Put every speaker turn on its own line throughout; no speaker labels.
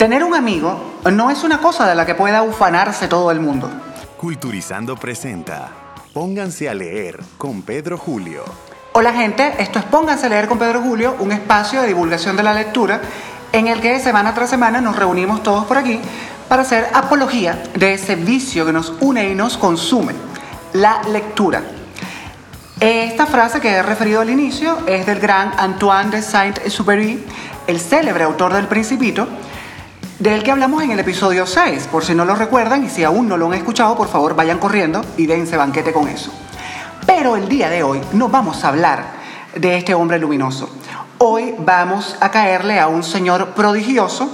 Tener un amigo no es una cosa de la que pueda ufanarse todo el mundo.
Culturizando presenta Pónganse a leer con Pedro Julio.
Hola gente, esto es Pónganse a leer con Pedro Julio, un espacio de divulgación de la lectura en el que semana tras semana nos reunimos todos por aquí para hacer apología de ese vicio que nos une y nos consume, la lectura. Esta frase que he referido al inicio es del gran Antoine de Saint-Exupéry, el célebre autor del Principito, del que hablamos en el episodio 6. Por si no lo recuerdan y si aún no lo han escuchado, por favor vayan corriendo y dense banquete con eso. Pero el día de hoy no vamos a hablar de este hombre luminoso. Hoy vamos a caerle a un señor prodigioso,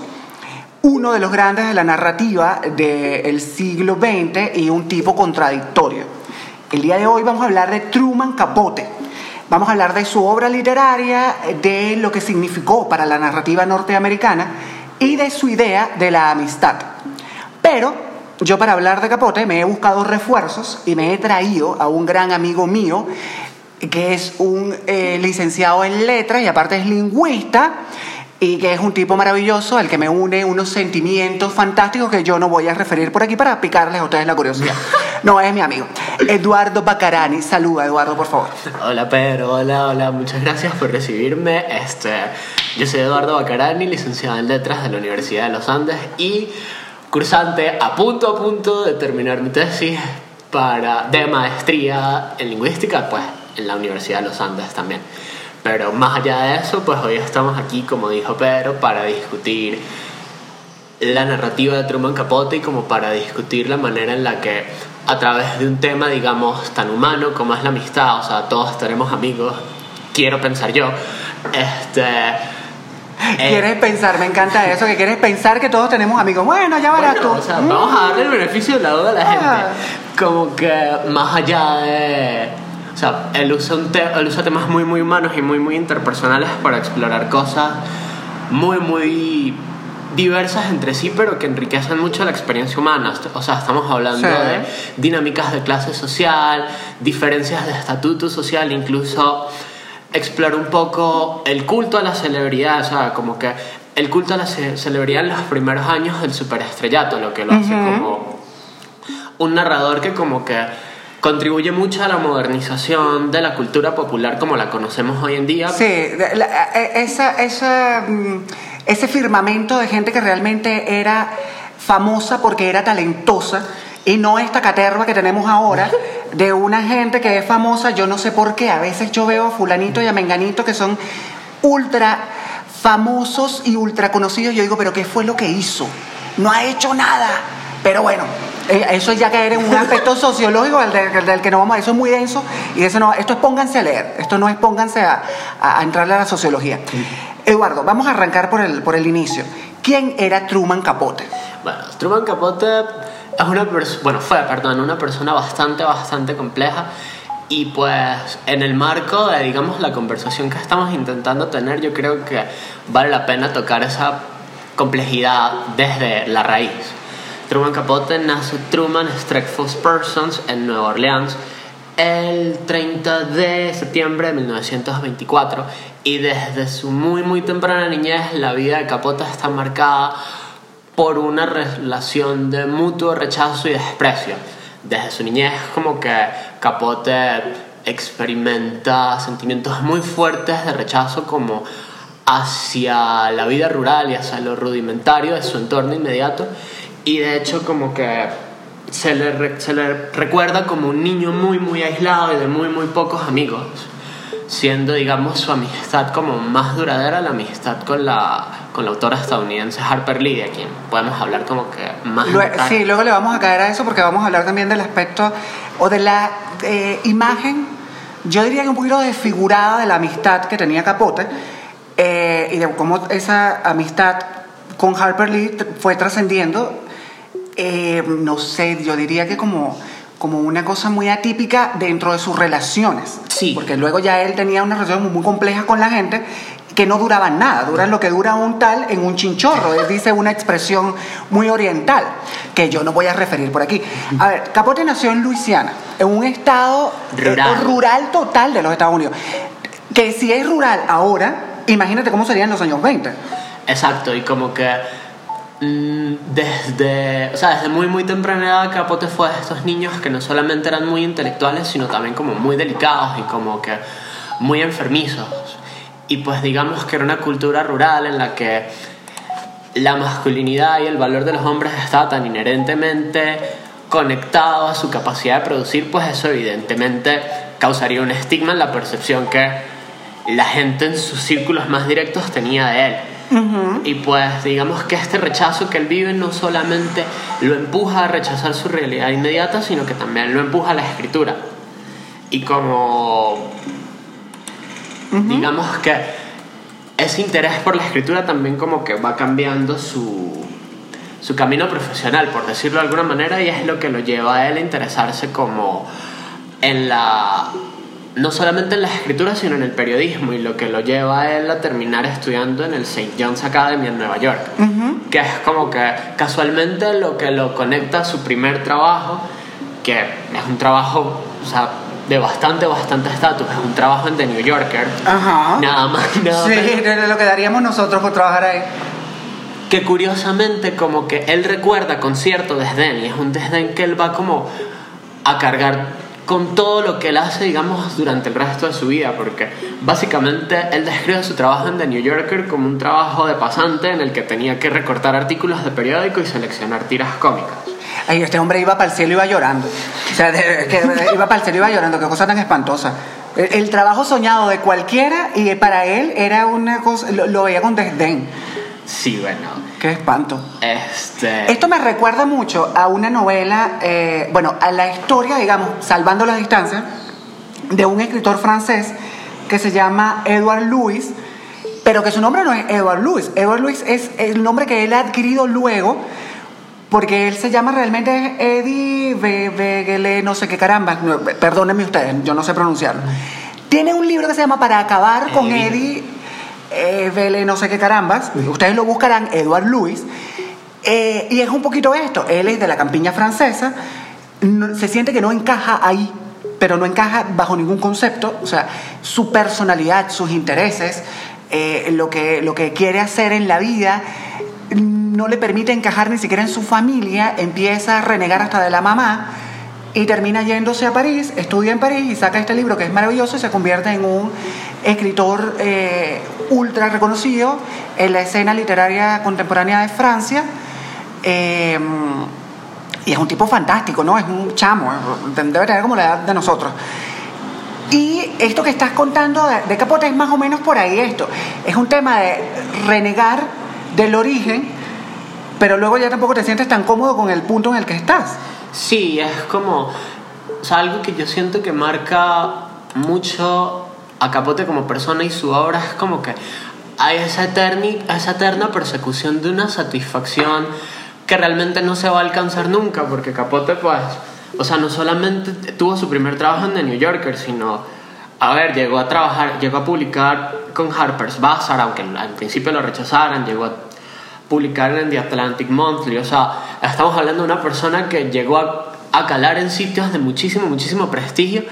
uno de los grandes de la narrativa del siglo XX y un tipo contradictorio. El día de hoy vamos a hablar de Truman Capote. Vamos a hablar de su obra literaria, de lo que significó para la narrativa norteamericana y de su idea de la amistad. Pero yo para hablar de Capote me he buscado refuerzos y me he traído a un gran amigo mío que es un eh, licenciado en letras y aparte es lingüista y que es un tipo maravilloso al que me une unos sentimientos fantásticos que yo no voy a referir por aquí para picarles a ustedes la curiosidad. No, es mi amigo. Eduardo Bacarani. Saluda, Eduardo, por favor.
Hola, Pedro. Hola, hola. Muchas gracias por recibirme. Este, yo soy Eduardo Bacarani, licenciado en letras de la Universidad de los Andes y cursante a punto a punto de terminar mi tesis para, de maestría en lingüística, pues en la Universidad de los Andes también. Pero más allá de eso, pues hoy estamos aquí, como dijo Pedro, para discutir la narrativa de Truman Capote y como para discutir la manera en la que a través de un tema, digamos, tan humano como es la amistad, o sea, todos tenemos amigos, quiero pensar yo, este...
Eh, quieres pensar, me encanta eso, que quieres pensar que todos tenemos amigos. Bueno, ya verás tú.
O sea, vamos a darle el beneficio de la duda a la ah. gente. Como que más allá de o sea, él usa, un él usa temas muy, muy humanos y muy, muy interpersonales para explorar cosas muy, muy diversas entre sí, pero que enriquecen mucho la experiencia humana. O sea, estamos hablando de dinámicas de clase social, diferencias de estatuto social, incluso explorar un poco el culto a la celebridad, o sea, como que el culto a la celebridad en los primeros años del superestrellato, lo que lo hace como un narrador que como que contribuye mucho a la modernización de la cultura popular como la conocemos hoy en día.
Sí, e, esa, mm, ese firmamento de gente que realmente era famosa porque era talentosa y no esta caterva que tenemos ahora de una gente que es famosa, yo no sé por qué, a veces yo veo a fulanito y a menganito que son ultra famosos y ultra conocidos, yo digo, pero ¿qué fue lo que hizo? No ha hecho nada pero bueno, eh, eso es ya caer en un aspecto sociológico del, que no vamos a... Eso es muy denso y eso no, esto es pónganse a leer, esto no es pónganse a, a, entrarle a la sociología. Eduardo, vamos a arrancar por el, por el inicio. ¿Quién era Truman Capote?
Bueno, Truman Capote es una bueno, fue, perdón, una persona bastante, bastante compleja y pues en el marco de, digamos, la conversación que estamos intentando tener, yo creo que vale la pena tocar esa complejidad desde la raíz. Truman Capote nace Truman Streckful Persons en Nueva Orleans el 30 de septiembre de 1924 y desde su muy muy temprana niñez la vida de Capote está marcada por una relación de mutuo rechazo y desprecio. Desde su niñez como que Capote experimenta sentimientos muy fuertes de rechazo como hacia la vida rural y hacia lo rudimentario de su entorno inmediato y de hecho como que se le, se le recuerda como un niño muy, muy aislado y de muy, muy pocos amigos, siendo, digamos, su amistad como más duradera la amistad con la, con la autora estadounidense Harper Lee, de quien podemos hablar como que más...
sí, luego le vamos a caer a eso porque vamos a hablar también del aspecto o de la eh, imagen, yo diría que un poquito desfigurada de la amistad que tenía Capote eh, y de cómo esa amistad con Harper Lee fue trascendiendo, eh, no sé, yo diría que como, como una cosa muy atípica dentro de sus relaciones.
Sí.
Porque luego ya él tenía una relación muy, muy compleja con la gente que no duraban nada, duran lo que dura un tal en un chinchorro, él dice una expresión muy oriental, que yo no voy a referir por aquí. A ver, Capote nació en Luisiana, en un estado
Rural.
rural total de los Estados Unidos, que si es rural ahora, imagínate cómo sería en los años 20.
Exacto, y como que desde, o sea, desde muy muy temprana edad Capote fue de estos niños que no solamente eran muy intelectuales, sino también como muy delicados y como que muy enfermizos. Y pues digamos que era una cultura rural en la que la masculinidad y el valor de los hombres estaba tan inherentemente conectado a su capacidad de producir, pues eso evidentemente causaría un estigma en la percepción que la gente en sus círculos más directos tenía de él. Y pues digamos que este rechazo que él vive no solamente lo empuja a rechazar su realidad inmediata, sino que también lo empuja a la escritura. Y como digamos que ese interés por la escritura también como que va cambiando su, su camino profesional, por decirlo de alguna manera, y es lo que lo lleva a él a interesarse como en la no solamente en la escritura, sino en el periodismo, y lo que lo lleva a él a terminar estudiando en el St. John's Academy en Nueva York, que es como que casualmente lo que lo conecta a su primer trabajo, que es un trabajo, o sea, de bastante, bastante estatus, es un trabajo en The New Yorker,
Ajá.
nada más nada
Sí,
menos
de lo que daríamos nosotros por trabajar ahí.
que curiosamente como que él recuerda con cierto desdén y es un desdén que él va como a cargar con todo lo que él hace digamos durante el resto de su vida porque básicamente él describe su trabajo en The New Yorker como un trabajo de pasante en el que tenía que recortar artículos de periódico y seleccionar tiras cómicas
Ay, este hombre iba para el cielo y iba llorando. Iba para el cielo y iba llorando, qué cosa tan espantosa. El, trabajo soñado de cualquiera y para él era una cosa, lo veía con desdén.
Sí bueno
Qué espanto.
este
Esto me recuerda mucho a una novela, eh, bueno, a la historia, digamos, salvando las distancias, de un escritor francés que se llama Edward Louis, pero que su nombre no es Edward Louis. Edward Louis es el nombre que él ha adquirido luego, porque él se llama realmente Eddie Vegele, no sé qué caramba, perdónenme ustedes, yo no sé pronunciarlo. Tiene un libro que se llama Para acabar con
Eddie.
Eh, Vele, no sé qué carambas. Ustedes lo buscarán, Edward Louis. Eh, y es un poquito esto. Él es de la campiña francesa. no- se siente que no encaja ahí, pero no encaja bajo ningún concepto. O sea, su personalidad, sus intereses, eh, lo, que, lo que quiere hacer en la vida, no le permite encajar ni siquiera en su familia. Empieza a renegar hasta de la mamá. Y termina yéndose a París, estudia en París y saca este libro que es maravilloso y se convierte en un escritor eh, ultra reconocido en la escena literaria contemporánea de Francia. Eh, y es un tipo fantástico, ¿no? Es un chamo, debe tener como la edad de nosotros. Y esto que estás contando de, de Capote es más o menos por ahí esto. Es un tema de renegar del origen, pero luego ya tampoco te sientes tan cómodo con el punto en el que estás.
Sí, es como. O algo que yo siento que marca mucho a Capote como persona y su obra es como que hay esa eterna persecución de una satisfacción que realmente no se va a alcanzar nunca, porque Capote, pues. O sea, no solamente tuvo su primer trabajo en The New Yorker, sino. A ver, llegó a trabajar, llegó a publicar con Harper's Bazaar, aunque al principio lo rechazaran, llegó a publicar en The Atlantic Monthly. O sea, estamos hablando de una persona que llegó a, a calar en sitios de muchísimo, muchísimo prestigio,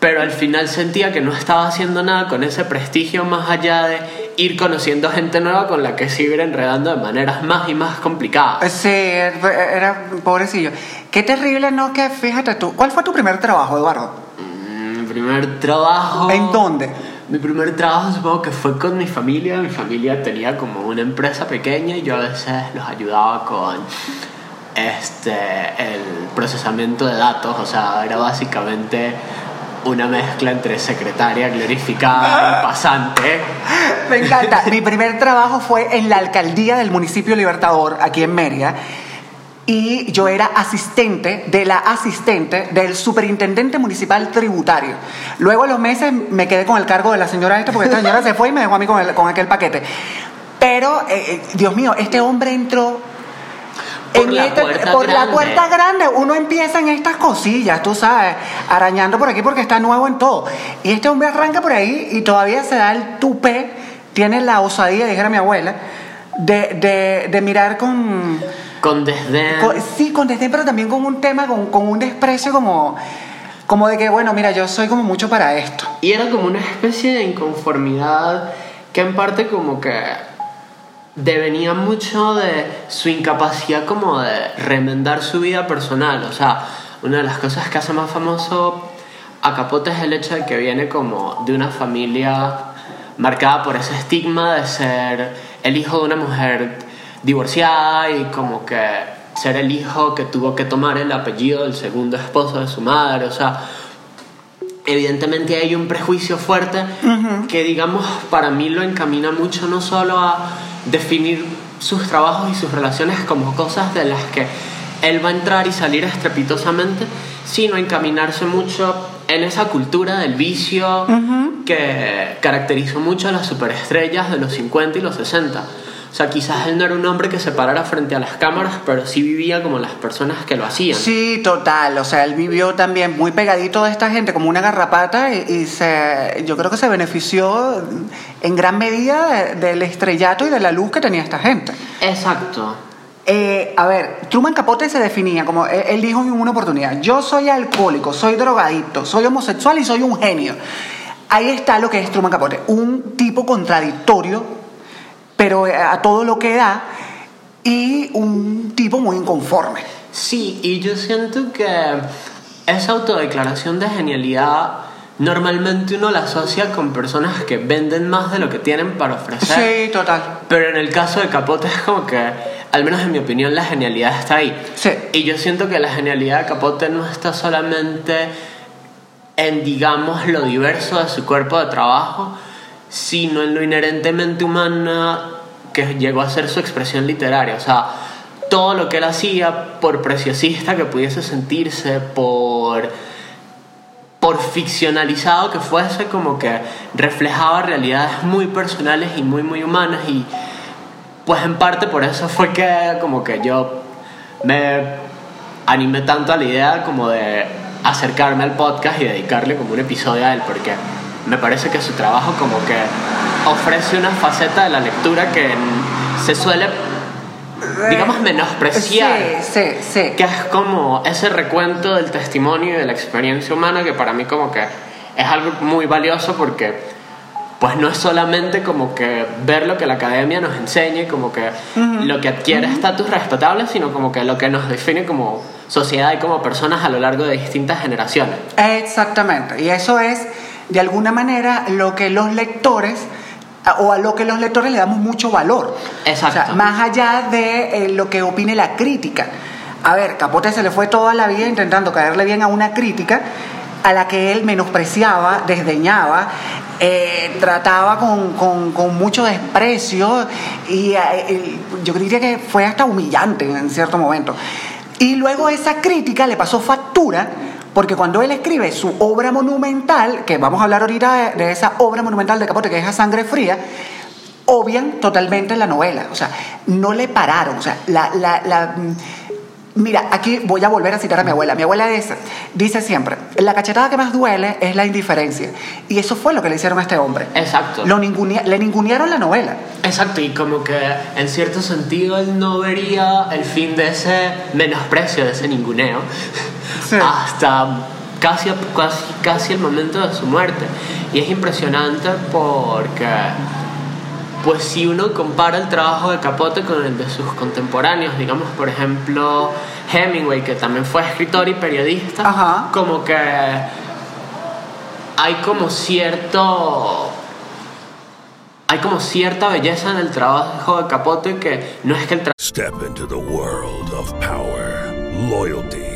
pero al final sentía que no estaba haciendo nada con ese prestigio más allá de ir conociendo gente nueva con la que se iba enredando de maneras más y más complicadas.
Sí, era pobrecillo. Qué terrible, ¿no? Que fíjate tú. ¿Cuál fue tu primer trabajo, Eduardo?
Mm, Mi primer trabajo...
¿En dónde?
Mi primer trabajo supongo que fue con mi familia. Mi familia tenía como una empresa pequeña y yo a veces los ayudaba con este, el procesamiento de datos. O sea, era básicamente una mezcla entre secretaria glorificada y pasante.
Me encanta. Mi primer trabajo fue en la alcaldía del municipio Libertador, aquí en Mérida. Y yo era asistente de la asistente del superintendente municipal tributario. Luego a los meses me quedé con el cargo de la señora esta, porque esta señora se fue y me dejó a mí con, el- con aquel paquete. Pero, eh, eh, Dios mío, este hombre entró
Por la puerta
por la
grande.
puerta grande. Uno empieza en estas cosillas, tú sabes, arañando por aquí porque está nuevo en todo. Y este hombre arranca por ahí y todavía se da el tupé, tiene la osadía, dijera mi abuela, de, de, de mirar con,
Con desdén.
con- Sí, con desdén, pero también con un tema, con, con un desprecio como, como de que, bueno, mira, yo soy como mucho para esto.
Y era como una especie de inconformidad que en parte como que devenía mucho de su incapacidad como de remendar su vida personal. O sea, una de las cosas que hace más famoso a Capote es el hecho de que viene como de una familia marcada por ese estigma de ser el hijo de una mujer divorciada y como que ser el hijo que tuvo que tomar el apellido del segundo esposo de su madre. O sea, evidentemente hay un prejuicio fuerte que digamos para mí lo encamina mucho no solo a definir sus trabajos y sus relaciones como cosas de las que él va a entrar y salir estrepitosamente, sino encaminarse mucho en esa cultura del vicio que caracterizó mucho a las superestrellas de los 50 y los 60. O sea, quizás él no era un hombre que se parara frente a las cámaras, pero sí vivía como las personas que lo hacían.
Sí, total. O sea, él vivió también muy pegadito de esta gente como una garrapata y, y se, yo creo que se benefició en gran medida de- del estrellato y de la luz que tenía esta gente.
Exacto.
Eh, a ver, Truman Capote se definía como, él él dijo en una oportunidad, yo soy alcohólico, soy drogadicto, soy homosexual y soy un genio. Ahí está lo que es Truman Capote, un tipo contradictorio, pero eh, a todo lo que da, y un tipo muy inconforme.
Sí, y yo siento que esa autodeclaración de genialidad normalmente uno la asocia con personas que venden más de lo que tienen para ofrecer.
Sí, total.
Pero en el caso de Capote es como que, al menos en mi opinión, la genialidad está ahí.
Sí.
Y yo siento que la genialidad de Capote no está solamente en, digamos, lo diverso de su cuerpo de trabajo, sino en lo inherentemente humana que llegó a ser su expresión literaria. O sea, todo lo que él hacía, por preciosista que pudiese sentirse, por por ficcionalizado que fuese, como que reflejaba realidades muy personales y muy, muy humanas. Y pues en parte por eso fue que como que yo me animé tanto a la idea como de acercarme al podcast y dedicarle como un episodio a él, porque me parece que su trabajo como que ofrece una faceta de la lectura que se suele, digamos, menospreciar
Sí, sí, sí.
que es como ese recuento del testimonio y de la experiencia humana que para mí como que es algo muy valioso porque pues no es solamente como que ver lo que la academia nos enseña y como que lo que adquiere estatus respetable, sino como que lo que nos define como sociedad y como personas a lo largo de distintas generaciones.
Exactamente. Y eso es, de alguna manera, lo que los lectores o a lo que los lectores le damos mucho valor.
Exacto.
O sea, más allá de eh, lo que opine la crítica. A ver, Capote se le fue toda la vida intentando caerle bien a una crítica a la que él menospreciaba, desdeñaba, eh, trataba con, con- con mucho desprecio y eh, yo diría que fue hasta humillante en cierto momento. Y luego esa crítica le pasó factura porque cuando él escribe su obra monumental, que vamos a hablar ahorita de, esa obra monumental de Capote, que es A Sangre Fría, obvian totalmente la novela. O sea, no le pararon. O sea, la, la, la- Mira, aquí voy a volver a citar a mi abuela. Mi abuela dice, dice siempre, la cachetada que más duele es la indiferencia. Y eso fue lo que le hicieron a este hombre.
Exacto.
Lo ningunea- le ningunearon la novela.
Exacto, y como que en cierto sentido él no vería el fin de ese menosprecio, de ese ninguneo,
Sí.
hasta casi, casi, casi el momento de su muerte. Y es impresionante porque, pues si uno compara el trabajo de Capote con el de sus contemporáneos, digamos por ejemplo Hemingway, que también fue escritor y periodista,
Ajá.
como que hay como cierto hay como cierta belleza en el trabajo de Capote que no es que el
Step into the world of power, loyalty,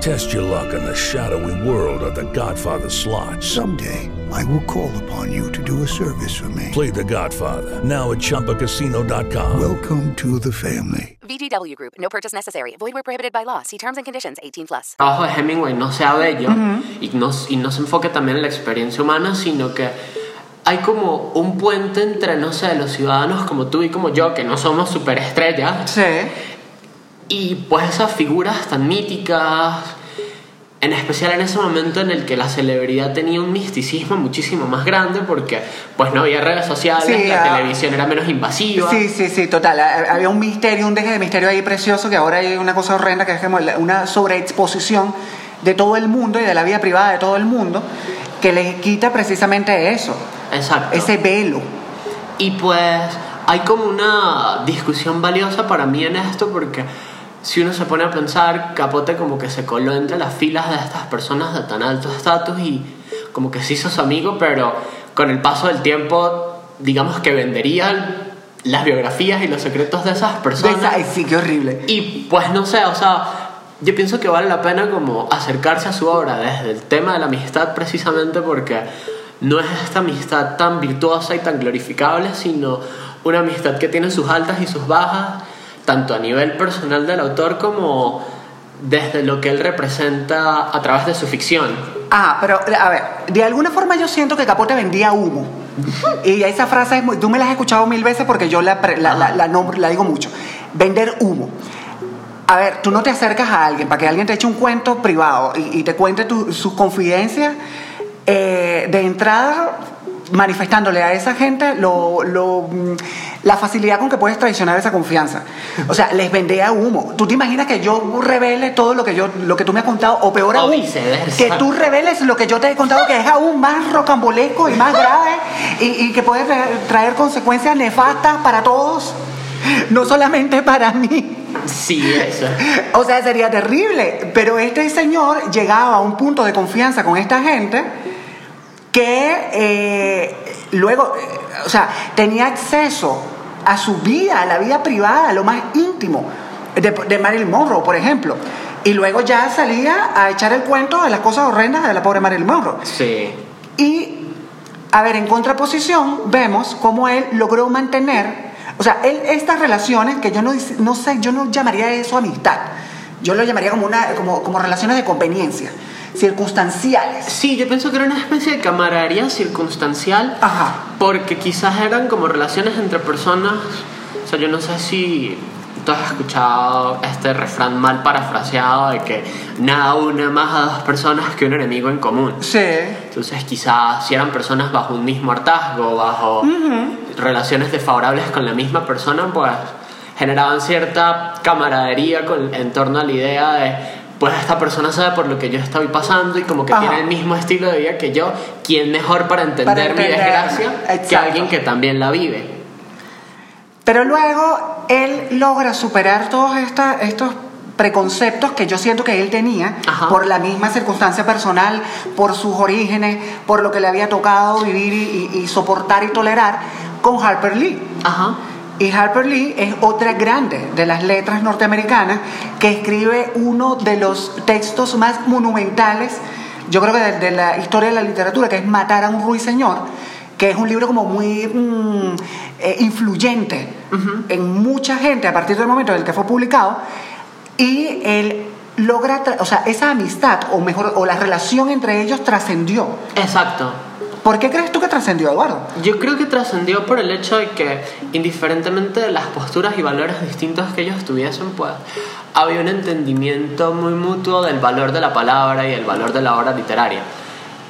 Test your luck in the shadowy world of The Godfather slot.
Someday, I will call upon you to do a service for me.
Play The Godfather now at ChumbaCasino.com.
Welcome to the family.
VGW Group. No purchase necessary. Void where prohibited by law. See terms and conditions. 18 plus.
trabajo de Hemingway no sea bello y, no, y no se enfoque también en la experiencia humana, sino que hay como un puente entre, no sé, los ciudadanos como tú y como yo, que no somos superestrellas,
Sí.
Y pues esas figuras tan míticas, en especial en ese momento en el que la celebridad tenía un misticismo muchísimo más grande, porque pues no había redes sociales,
Sí,
la
ah.
televisión era menos invasiva.
Sí, sí, sí, total. Ha- Había un misterio, un deje de misterio ahí precioso que ahora hay una cosa horrenda que es como una sobreexposición de todo el mundo y de la vida privada de todo el mundo que les quita precisamente eso,
Exacto.
ese velo.
Y pues hay como una discusión valiosa para mí en esto porque si uno se pone a pensar, Capote como que se coló entre las filas de estas personas de tan alto estatus y como que se hizo su amigo, pero con el paso del tiempo, digamos que vendería las biografías y los secretos de esas personas.
ay, sí, qué horrible.
Y pues no sé, o sea, yo pienso que vale la pena como acercarse a su obra desde el tema de la amistad precisamente porque no es esta amistad tan virtuosa y tan glorificable, sino una amistad que tiene sus altas y sus bajas, tanto a nivel personal del autor como desde lo que él representa a través de su ficción.
Ah, pero a ver, de alguna forma yo siento que Capote vendía humo. Y esa frase es muy, tú me la has escuchado mil veces porque yo la, la, la, la nombro- la digo mucho. Vender humo. A ver, tú no te acercas a alguien para que alguien te eche un cuento privado y, y te cuente sus confidencias eh, de entrada manifestándole a esa gente lo, lo, mm, la facilidad con que puedes traicionar esa confianza. O sea, les vendía humo. ¿Tú te imaginas que yo revele todo lo que, yo, lo que tú me has contado? O peor
O
aún,
viceversa.
que tú reveles lo que yo te he contado que es aún más rocambolesco y más grave y, y que puede tra- traer consecuencias nefastas para todos, no solamente para mí.
Sí, eso.
O sea, sería terrible. Pero este señor llegaba a un punto de confianza con esta gente que eh, luego, eh, o sea, tenía acceso a su vida, a la vida privada, a lo más íntimo de, de Marilyn Monroe, por ejemplo. Y luego ya salía a echar el cuento de las cosas horrendas de la pobre Marilyn Monroe.
Sí.
Y, a ver, en contraposición, vemos cómo él logró mantener, o sea, él, estas relaciones, que yo no, no sé, yo no llamaría eso amistad, yo lo llamaría como, una, como, como relaciones de conveniencia, circunstanciales.
Sí, yo pienso que era una especie de camaradería circunstancial.
Ajá.
Porque quizás eran como relaciones entre personas. O sea, yo no sé si tú has escuchado este refrán mal parafraseado de que nada une más a dos personas que un enemigo en común.
Sí.
Entonces, quizás si eran personas bajo un mismo hartazgo, bajo relaciones desfavorables con la misma persona, pues generaban cierta camaradería con, en torno a la idea de, pues esta persona sabe por lo que yo estoy pasando y como que
Ajá.
tiene el mismo estilo de vida que yo, ¿quién mejor para entender,
Para
mi desgracia que alguien que también la vive?
Pero luego él logra superar todos esta- estos preconceptos que yo siento que él tenía
Ajá.
por la misma circunstancia personal, por sus orígenes, por lo que le había tocado vivir y, y- y soportar y tolerar con Harper Lee.
Ajá.
Y Harper Lee es otra grande de las letras norteamericanas que escribe uno de los textos más monumentales, yo creo que de, de la historia de la literatura, que es Matar a un ruiseñor, que es un libro como muy mm, eh, influyente en mucha gente a partir del momento en el que fue publicado. Y él logra, o sea, esa amistad, o mejor, o la relación entre ellos trascendió.
Exacto.
¿Por qué crees tú que trascendió, Eduardo?
Yo creo que trascendió por el hecho de que, indiferentemente de las posturas y valores distintos que ellos tuviesen, pues había un entendimiento muy mutuo del valor de la palabra y el valor de la obra literaria.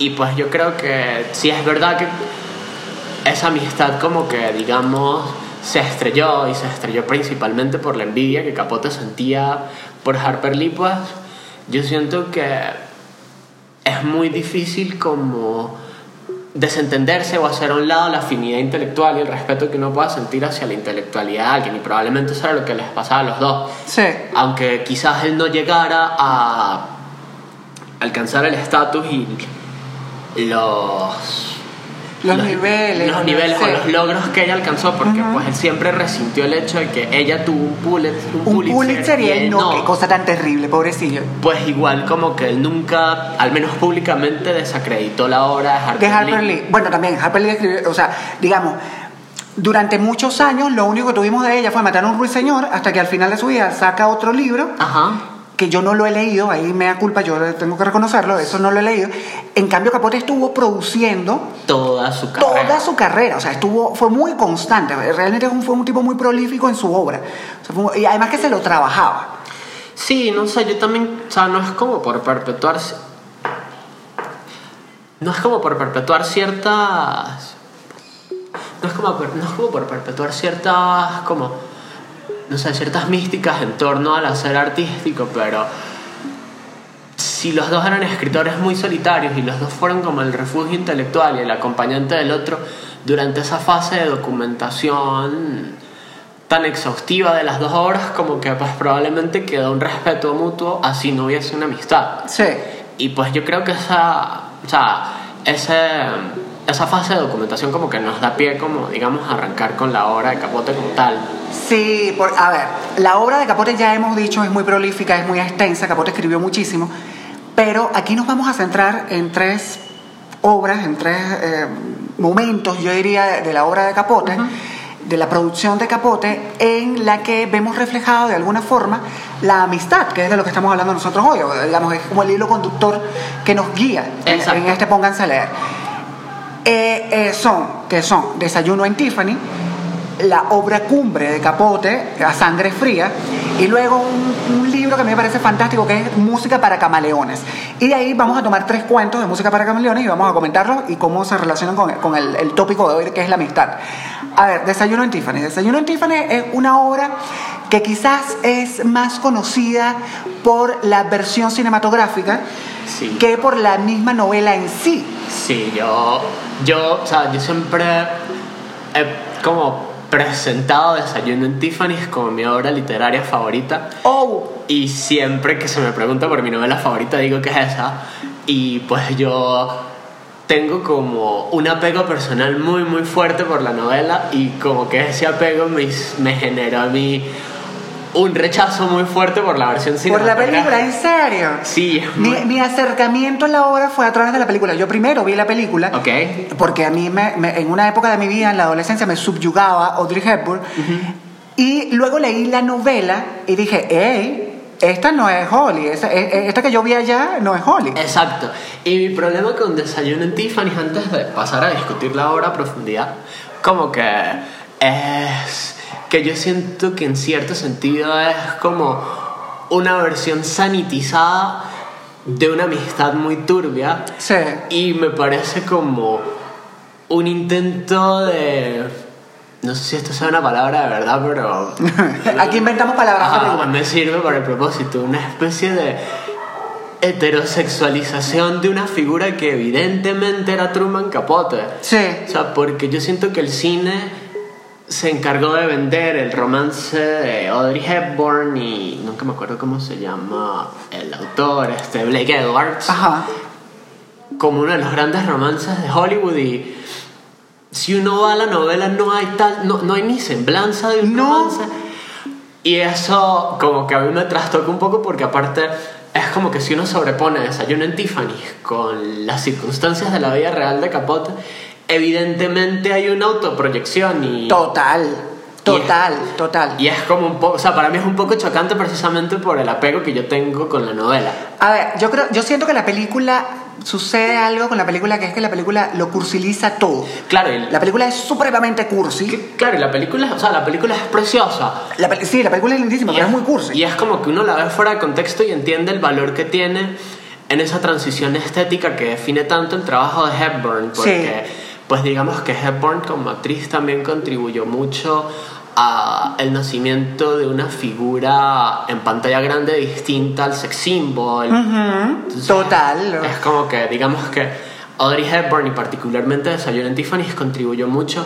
Y pues yo creo que sí es verdad que esa amistad como que, digamos, se estrelló y se estrelló principalmente por la envidia que Capote sentía por Harper Lee, pues yo siento que es muy difícil como desentenderse o hacer a un lado la afinidad intelectual y el respeto que uno pueda sentir hacia la intelectualidad de alguien y probablemente eso era lo que les pasaba a los dos
Sí.
aunque quizás él no llegara a alcanzar el estatus y los
Los niveles,
los niveles
sí.
o los logros que ella alcanzó, porque pues él siempre resintió el hecho de que ella tuvo un Pulitzer, un
Un
Pulitzer,
y él no,
no.
qué cosa tan terrible, pobrecillo.
Pues igual como que él nunca, al menos públicamente, desacreditó la obra de Harper,
De Harper Lee. Bueno, también Harper Lee escribió, o sea, digamos, durante muchos años lo único que tuvimos de ella fue matar a un ruiseñor hasta que al final de su vida saca otro libro. Que yo no lo he leído, ahí me da culpa, yo tengo que reconocerlo, eso no lo he leído. En cambio, Capote estuvo produciendo
Toda su carrera.
toda su carrera, o sea, estuvo, fue muy constante, realmente fue un tipo muy prolífico en su obra. O sea, fue- y además que se lo trabajaba.
Sí, no sé, yo también, o sea, no es como por perpetuar, no es como por perpetuar ciertas, no es como, per- no es como por perpetuar ciertas, como, no sé, ciertas místicas en torno al hacer artístico, pero si los dos eran escritores muy solitarios y los dos fueron como el refugio intelectual y el acompañante del otro durante esa fase de documentación tan exhaustiva de las dos obras como que pues probablemente quedó un respeto mutuo así no hubiese una amistad.
Sí.
Y pues yo creo que esa, o sea, ese, esa fase de documentación como que nos da pie como digamos arrancar con la obra de Capote como tal.
Sí, por- a ver, la obra de Capote ya hemos dicho es muy prolífica, es muy extensa, Capote escribió muchísimo, pero aquí nos vamos a centrar en tres obras, en tres eh, momentos, yo diría, de, la obra de Capote, de la producción de Capote, en la que vemos reflejado de alguna forma la amistad, que es de lo que estamos hablando nosotros hoy, digamos, es como el hilo conductor que nos guía en, en este Pónganse a leer. Eh, eh, son, que son Desayuno en Tiffany, la obra cumbre de Capote, A Sangre Fría, y luego un, libro que a mí me parece fantástico que es Música para Camaleones. Y de ahí vamos a tomar tres cuentos de Música para Camaleones y vamos a comentarlos y cómo se relacionan con, con el, el tópico de hoy que es la amistad. A ver, Desayuno en Tiffany. Desayuno en Tiffany es una obra que quizás es más conocida por la versión cinematográfica
Sí.
que por la misma novela en sí.
Sí, yo, yo, o sea, yo siempre he como presentado Desayuno en Tiffany's como mi obra literaria favorita.
Oh.
Y siempre que se me pregunta por mi novela favorita digo que es esa. Y pues yo tengo como un apego personal muy muy fuerte por la novela y como que ese apego me, me generó a mí un rechazo muy fuerte por la versión
Por la
cinematográfica.
película, ¿en serio?
Sí, es
Mi,
muy-
mi acercamiento a la obra fue a través de la película. Yo primero vi la película
Ok.
porque a mí me- me- en una época de mi vida, en la adolescencia, me subyugaba Audrey Hepburn. Y luego leí la novela y dije, hey, esta no es Holly. Esta, e- e- esta que yo vi allá no es Holly.
Exacto. Y mi problema con Desayuno en Tiffany, antes de pasar a discutir la obra a profundidad, como que es que yo siento que en cierto sentido es como una versión sanitizada de una amistad muy turbia.
Sí.
Y me parece como un intento de... No sé si esto sea una palabra de verdad, pero...
Aquí inventamos palabras. Pero-
me sirve para el propósito, una especie de heterosexualización de una figura que evidentemente era Truman Capote.
Sí.
O sea, porque yo siento que el cine se encargó de vender el romance de Audrey Hepburn y nunca me acuerdo cómo se llama el autor, este Blake Edwards,
Ajá.
como uno de los grandes romances de Hollywood y si uno va a la novela no hay tal, no, no hay ni semblanza de un
No.
romance. Y eso como que a mí me trastoca un poco porque aparte es como que si uno sobrepone Desayuno en Tiffany con las circunstancias de la vida real de Capote, evidentemente hay una autoproyección y...
Total. Total, total.
Y es como un poco, o sea, para mí es un poco chocante precisamente por el apego que yo tengo con la novela.
A ver, yo creo, yo siento que la película sucede algo con la película que es que la película lo cursiliza todo.
Claro, y,
La película es supremamente cursi.
claro, y la película, o sea, la película es preciosa.
La sí, la película es lindísima, pero es muy cursi.
Y es como que uno la ve fuera de contexto y entiende el valor que tiene en esa transición estética que define tanto el trabajo de Hepburn. Porque, pues digamos que Hepburn como actriz también contribuyó mucho a el nacimiento de una figura en pantalla grande distinta al sex symbol. Entonces,
Total.
Es como que, digamos que Audrey Hepburn y particularmente Desayuno en Tiffany's contribuyó mucho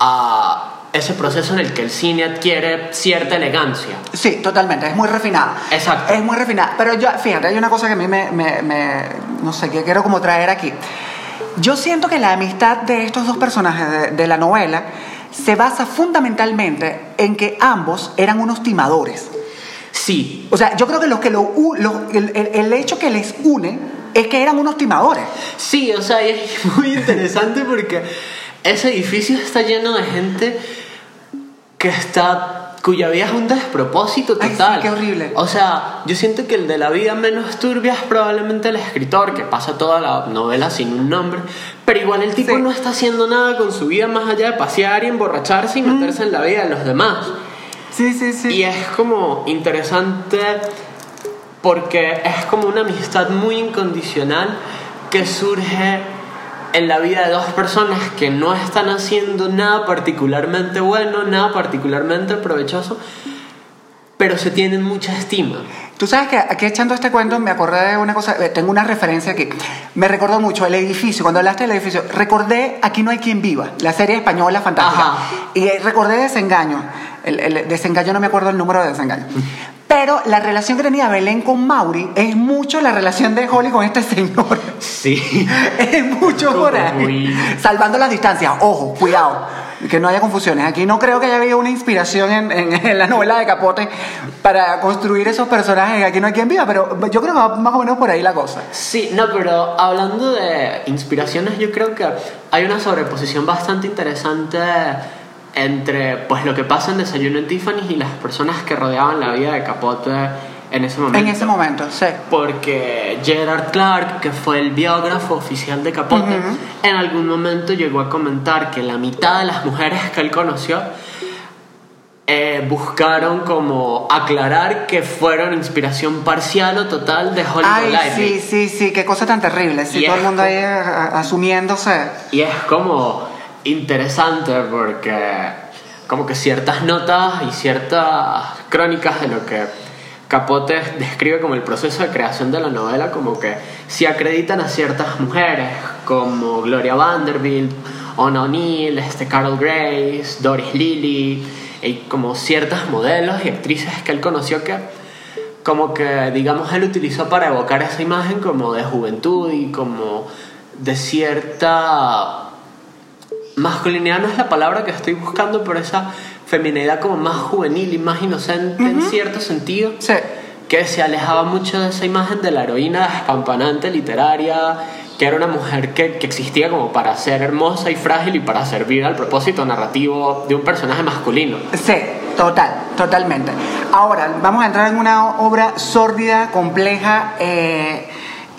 a ese proceso en el que el cine adquiere cierta elegancia.
Sí, totalmente, es muy refinada.
Exacto.
Es muy refinada. Pero yo, fíjate, hay una cosa que a mí me, me- me- no sé, que quiero como traer aquí. Yo siento que la amistad de estos dos personajes de, de la novela se basa fundamentalmente en que ambos eran unos timadores.
Sí,
O sea, yo creo que, lo que lo, lo- el, el- hecho que les une es que eran unos timadores.
Sí, o sea, es muy interesante porque ese edificio está lleno de gente que está cuya vida es un despropósito
Ay, sí,
total.
qué horrible.
O sea, yo siento que el de la vida menos turbia es probablemente el escritor que pasa toda la novela sin un nombre, pero igual el tipo
Sí.
no está haciendo nada con su vida más allá de pasear y emborracharse y meterse en la vida de los demás.
Sí, sí, sí.
Y es como interesante porque es como una amistad muy incondicional que surge en la vida de dos personas que no están haciendo nada particularmente bueno, nada particularmente provechoso, pero se tienen mucha estima.
Tú sabes que aquí echando este cuento me acordé de una cosa, eh, tengo una referencia que me recordó mucho el edificio, cuando hablaste del edificio, recordé Aquí no hay quien viva, la serie española fantástica.
Ajá.
Y eh, recordé Desengaño, el, el Desengaño no me acuerdo el número de Desengaño. Pero la relación que tenía Belén con Mauri es mucho la relación de Holly con este señor.
Sí.
Es mucho por ahí. Salvando las distancias. Ojo, cuidado. Que no haya confusiones. Aquí no creo que haya habido una inspiración en, en- en la novela de Capote para construir esos personajes. Aquí no hay quien viva, pero yo creo que va más o menos por ahí la cosa.
Sí, no, pero hablando de inspiraciones, yo creo que hay una sobreposición bastante interesante entre pues lo que pasa en Desayuno en Tiffany y las personas que rodeaban la vida de Capote en ese momento.
En ese momento, sí.
Porque Gerard Clark, que fue el biógrafo oficial de Capote, en algún momento llegó a comentar que la mitad de las mujeres que él conoció eh, buscaron como aclarar que fueron inspiración parcial o total de Hollywood
Ay, sí, sí, sí. Qué cosa tan terrible.
Y
todo el mundo ahí a- asumiéndose.
Y es como interesante porque como que ciertas notas y ciertas crónicas de lo que Capote describe como el proceso de creación de la novela como que se acreditan a ciertas mujeres como Gloria Vanderbilt, Ona O'Neill, este Carol Grace, Doris Lilly y como ciertas modelos y actrices que él conoció que como que digamos él utilizó para evocar esa imagen como de juventud y como de cierta masculinidad no es la palabra que estoy buscando pero esa feminidad como más juvenil y más inocente en cierto sentido
Sí.
que se alejaba mucho de esa imagen de la heroína despampanante literaria que era una mujer que, que existía como para ser hermosa y frágil y para servir al propósito narrativo de un personaje masculino
Sí, total, totalmente. Ahora, vamos a entrar en una obra sórdida, compleja, eh,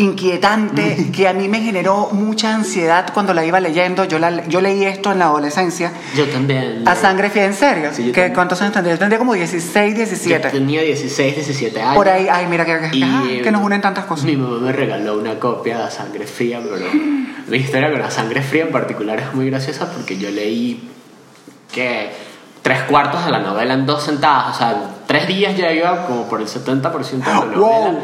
inquietante, que a mí me generó mucha ansiedad cuando la iba leyendo. Yo, la, yo leí esto en la adolescencia.
yo también
A sangre fría, en serio.
Sí, yo
¿Qué. ¿Cuántos años tendría? Yo tendría como 16,
Yo
17.
tenía 16, 17 años.
Por ahí, ay, mira que,
Y,
ajá, que nos unen tantas cosas.
Mi mamá me regaló una copia de Sangre Fría, pero mi historia con la Sangre Fría en particular es muy graciosa porque yo leí que tres cuartos de la novela en dos sentadas, o sea, tres días ya iba como por el 70% de la novela.
Wow.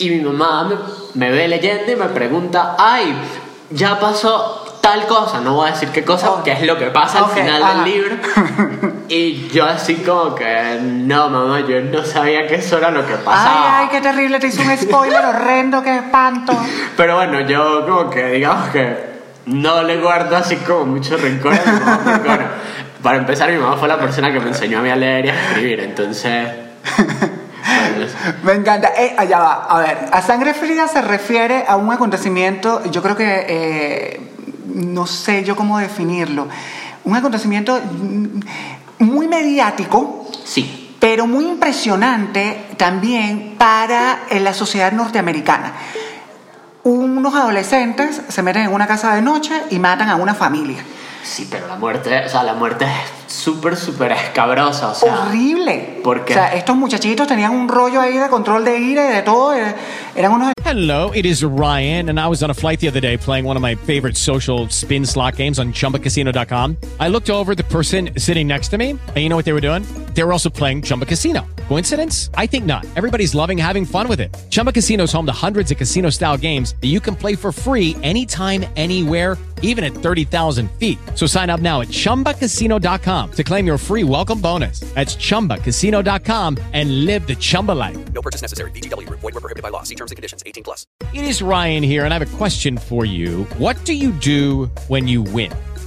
Y mi mamá me, me ve leyendo y me pregunta, ay, ya pasó tal cosa, no voy a decir qué cosa, porque es lo que pasa
Ok,
al final
ajá.
del libro. Y yo así como que, no mamá, yo no sabía que eso era lo que
Ay,
pasaba.
ay, qué terrible, te hizo un spoiler horrendo, qué espanto.
Pero bueno, yo como que digamos que no le guardo así como mucho rencor a mi mamá, porque, bueno, para empezar mi mamá fue la persona que me enseñó a mí a leer y a escribir, entonces...
Me encanta. Eh, allá va. A ver, a sangre fría se refiere a un acontecimiento, yo creo que, eh, no sé yo cómo definirlo, un acontecimiento muy mediático,
sí,
pero muy impresionante también para eh, la sociedad norteamericana. Unos adolescentes se meten en una casa de noche y matan a una familia.
Sí, pero la muerte, o sea, la muerte es súper, súper escabrosa, o sea...
Horrible.
¿Por qué?
O sea, estos muchachitos tenían un rollo ahí de control de ira y de todo. eh, Eran unos
Hello, it is Ryan, and I was on a flight the other day playing one of my favorite social spin slot games on chumbacasino.com. I looked over the person sitting next to me, and you know what they were doing? They were also playing Chumba Casino. Coincidence? I think not. Everybody's loving having fun with it. Chumba Casino is home to hundreds of casino style games that you can play for free anytime, anywhere, even at 30,000 feet. So sign up now at chumbacasino.com to claim your free welcome bonus. That's chumbacasino.com and live the Chumba life.
No purchase necessary. Group. Void were prohibited by law. See terms and conditions. 18 plus.
It is Ryan here, and I have a question for you. What do you do when you win?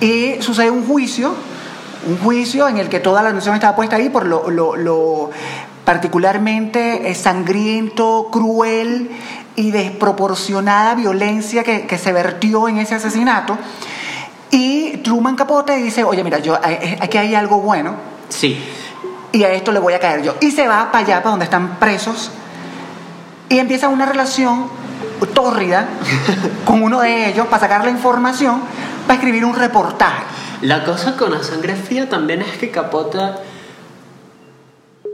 y sucede un juicio, un juicio en el que toda la atención estaba puesta ahí por lo, lo- lo particularmente eh, sangriento, cruel y desproporcionada violencia que, que se vertió en ese asesinato. Y Truman Capote dice, oye, mira, yo, eh, aquí hay algo bueno
Sí.
y a esto le voy a caer yo. Y se va para allá, para donde están presos, y empieza una relación tórrida con uno de ellos para sacar la información, para escribir un reportaje.
La cosa con la sangre fría también es que Capote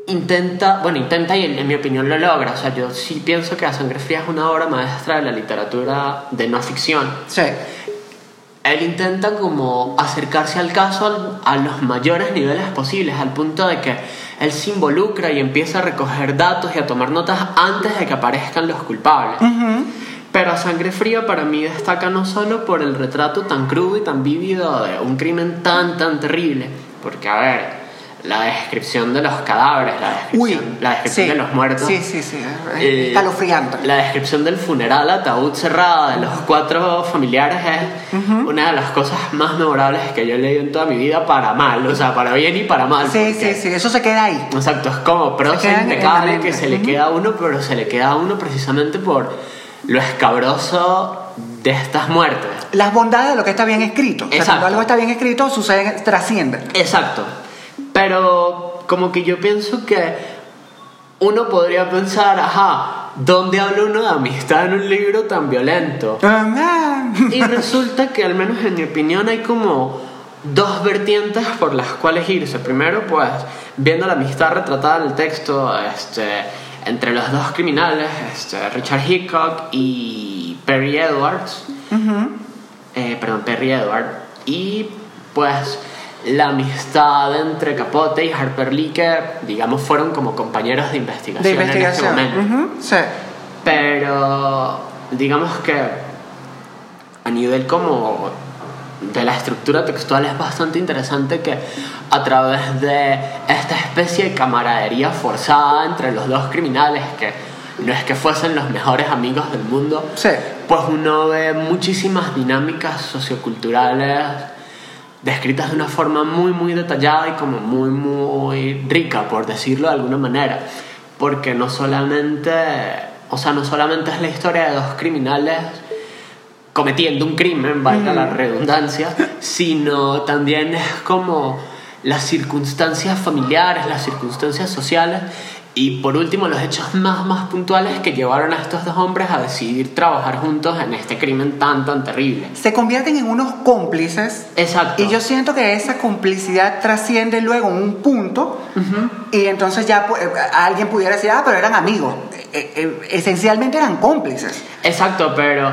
intenta, bueno, intenta y en, mi opinión lo logra. O sea, yo sí pienso que la sangre fría es una obra maestra de la literatura de no ficción.
Sí.
Él intenta como acercarse al caso a los mayores niveles posibles, al punto de que él se involucra y empieza a recoger datos y a tomar notas antes de que aparezcan los culpables. Pero a Sangre Fría para mí destaca no solo por el retrato tan crudo y tan vívido de un crimen tan, tan terrible, porque a ver, la descripción de los cadáveres, la descripción, la descripción
sí.
de los muertos.
Sí, sí, sí.
Eh,
escalofriante.
La descripción del funeral, ataúd cerrada de los cuatro familiares es una de las cosas más memorables que yo he leído en toda mi vida para mal, o sea, para bien y para mal.
Sí, sí, sí, eso se queda ahí.
Exacto, es como prosa impecable que se le queda a uno, pero se le queda a uno precisamente por lo escabroso de estas muertes.
Las bondades de lo que está bien escrito. O sea, cuando algo está bien escrito, sucede, trasciende.
Exacto. Pero como que yo pienso que uno podría pensar, ajá, ¿dónde habla uno de amistad en un libro tan violento? Y resulta que al menos en mi opinión hay como dos vertientes por las cuales irse. Primero, pues, viendo la amistad retratada en el texto este, entre los dos criminales, este, Richard Hickok y Perry Edwards. Eh, perdón, Perry Edward. Y pues la amistad entre Capote y Harper Lee, que digamos fueron como compañeros de investigación,
de
en este
investigación.
momento.
Sí.
Pero digamos que a nivel como de la estructura textual es bastante interesante que a través de esta especie de camaradería forzada entre los dos criminales que no es que fuesen los mejores amigos del mundo,
Sí.
pues uno ve muchísimas dinámicas socioculturales descritas de una forma muy muy detallada y como muy muy rica por decirlo de alguna manera porque no solamente o sea no solamente es la historia de dos criminales cometiendo un crimen valga la redundancia sino también es como las circunstancias familiares las circunstancias sociales y por último los hechos más más puntuales que llevaron a estos dos hombres a decidir trabajar juntos en este crimen tan tan terrible
Se convierten en unos cómplices.
exacto
Y yo siento que esa complicidad trasciende luego un punto y entonces ya eh, alguien pudiera decir, ah, pero eran amigos. Eh, eh, esencialmente eran cómplices.
Exacto, pero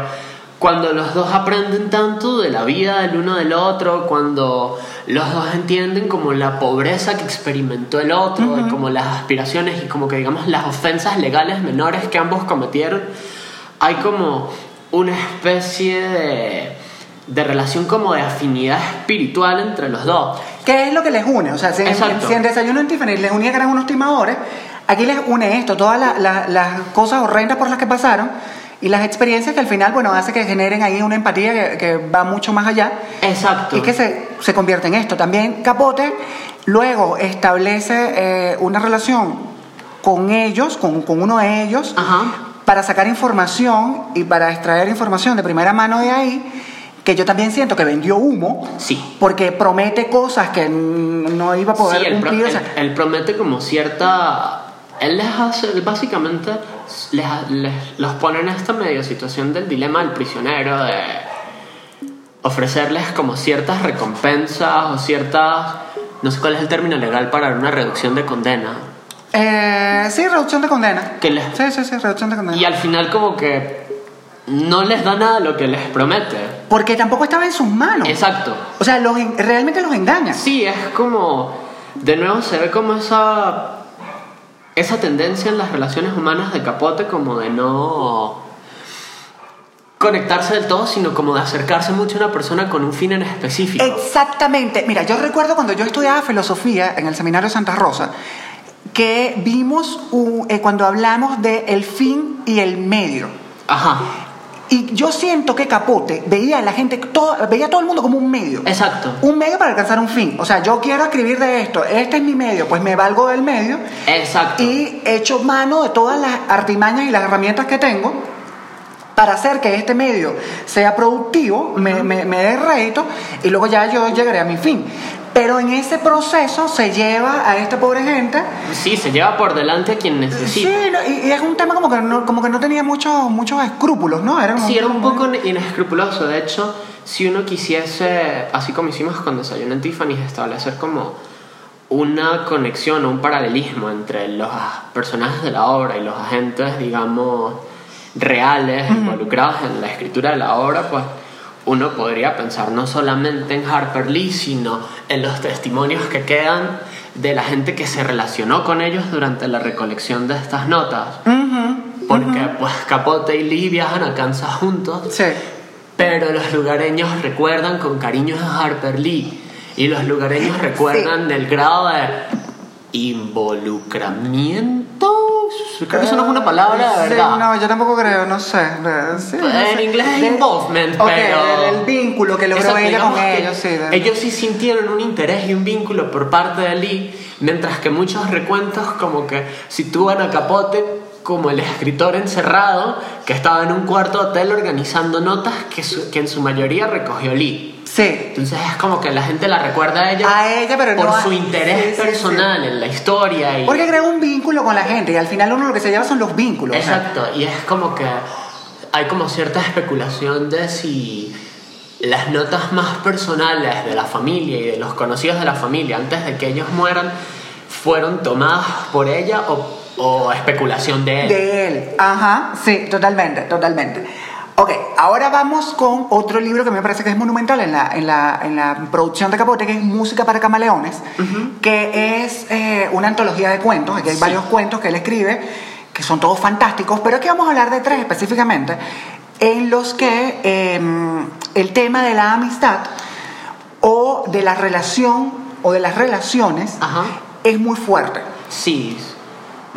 cuando los dos aprenden tanto de la vida del uno del otro, cuando los dos entienden como la pobreza que experimentó el otro, y como las aspiraciones y como que digamos las ofensas legales menores que ambos cometieron, hay como una especie de, de relación como de afinidad espiritual entre los dos.
¿Qué es lo que les une? O sea, si, en- si en Desayuno en Tiffany les unía que eran unos timadores, aquí les une esto, todas la- la- las cosas horrendas por las que pasaron y las experiencias que al final, bueno, hace que generen ahí una empatía que, que va mucho más allá
Exacto.
y que se, se convierte en esto. También Capote luego establece eh, una relación con ellos, con, con uno de ellos, para sacar información y para extraer información de primera mano de ahí, que yo también siento que vendió humo,
Sí.
porque promete cosas que no iba a poder
Sí, él, pro-
cumplir. o
él- él promete como cierta... Él les hace, él básicamente les, les- los pone en esta medio situación del dilema del prisionero, de ofrecerles como ciertas recompensas o ciertas no sé cuál es el término legal para una reducción de condena.
Eh, sí, reducción de condena.
Que les-
Sí, sí, sí, reducción de condena.
Y al final como que no les da nada lo que les promete.
Porque tampoco estaba en sus manos.
Exacto.
O sea, los en- realmente los engaña.
Sí, es como, de nuevo se ve como esa, esa tendencia en las relaciones humanas de capote como de no conectarse del todo, sino como de acercarse mucho a una persona con un fin en específico.
Exactamente. Mira, yo recuerdo cuando yo estudiaba filosofía en el seminario Santa Rosa, que vimos un- eh, cuando hablamos de el fin y el medio.
Ajá.
Y yo siento que Capote veía a la gente, todo, veía a todo el mundo como un medio.
Exacto.
Un medio para alcanzar un fin. O sea, yo quiero escribir de esto, este es mi medio, pues me valgo del medio
Exacto.
y echo mano de todas las artimañas y las herramientas que tengo para hacer que este medio sea productivo, me, me, me dé rédito y luego ya yo llegaré a mi fin. Pero en ese proceso se lleva a esta pobre gente.
Sí, se lleva por delante a quien
Sí,
necesita.
no, y, y es un tema como que no, como que no tenía muchos, muchos escrúpulos, ¿no? Era
Sí, era un
muy-
poco inescrupuloso. De hecho, si uno quisiese, así como hicimos con Desayuno en Tiffany, establecer como una conexión o un paralelismo entre los personajes de la obra y los agentes, digamos, reales involucrados en la escritura de la obra, pues uno podría pensar no solamente en Harper Lee, sino en los testimonios que quedan de la gente que se relacionó con ellos durante la recolección de estas notas. Porque pues Capote y Lee viajan a Kansas juntos,
Sí.
pero los lugareños recuerdan con cariño a Harper Lee y los lugareños recuerdan del grado de involucramiento. Creo que eso no es una palabra
Sí,
verdad.
no, yo tampoco creo, no sé. sí, no
En
sé.
inglés es involvement,
Ok,
pero...
el vínculo que logró
Exacto,
ella con ellos, sí. de-
Ellos sí sintieron un interés y un vínculo por parte de Lee, mientras que muchos recuentos como que sitúan a Capote como el escritor encerrado que estaba en un cuarto hotel organizando notas que, su- que en su mayoría recogió Lee.
Sí.
Entonces es como que la gente la recuerda a ella,
A ella, pero
por
no a-
su interés
sí, sí,
personal en la historia. Y...
Porque crea un vínculo con la gente y al final uno lo que se lleva son los vínculos. o sea,
Exacto, y es como que hay como cierta especulación de si las notas más personales de la familia y de los conocidos de la familia antes de que ellos mueran fueron tomadas por ella o, o especulación de él.
De él. Ajá, sí, totalmente, totalmente. Ok, ahora vamos con otro libro que me parece que es monumental en la, en la, en la producción de Capote, que es Música para Camaleones, que es eh, una antología de cuentos. Aquí hay
Sí.
varios cuentos que él escribe, que son todos fantásticos, pero aquí vamos a hablar de tres específicamente, en los que eh, el tema de la amistad o de la relación o de las relaciones
Ajá.
es muy fuerte.
Sí.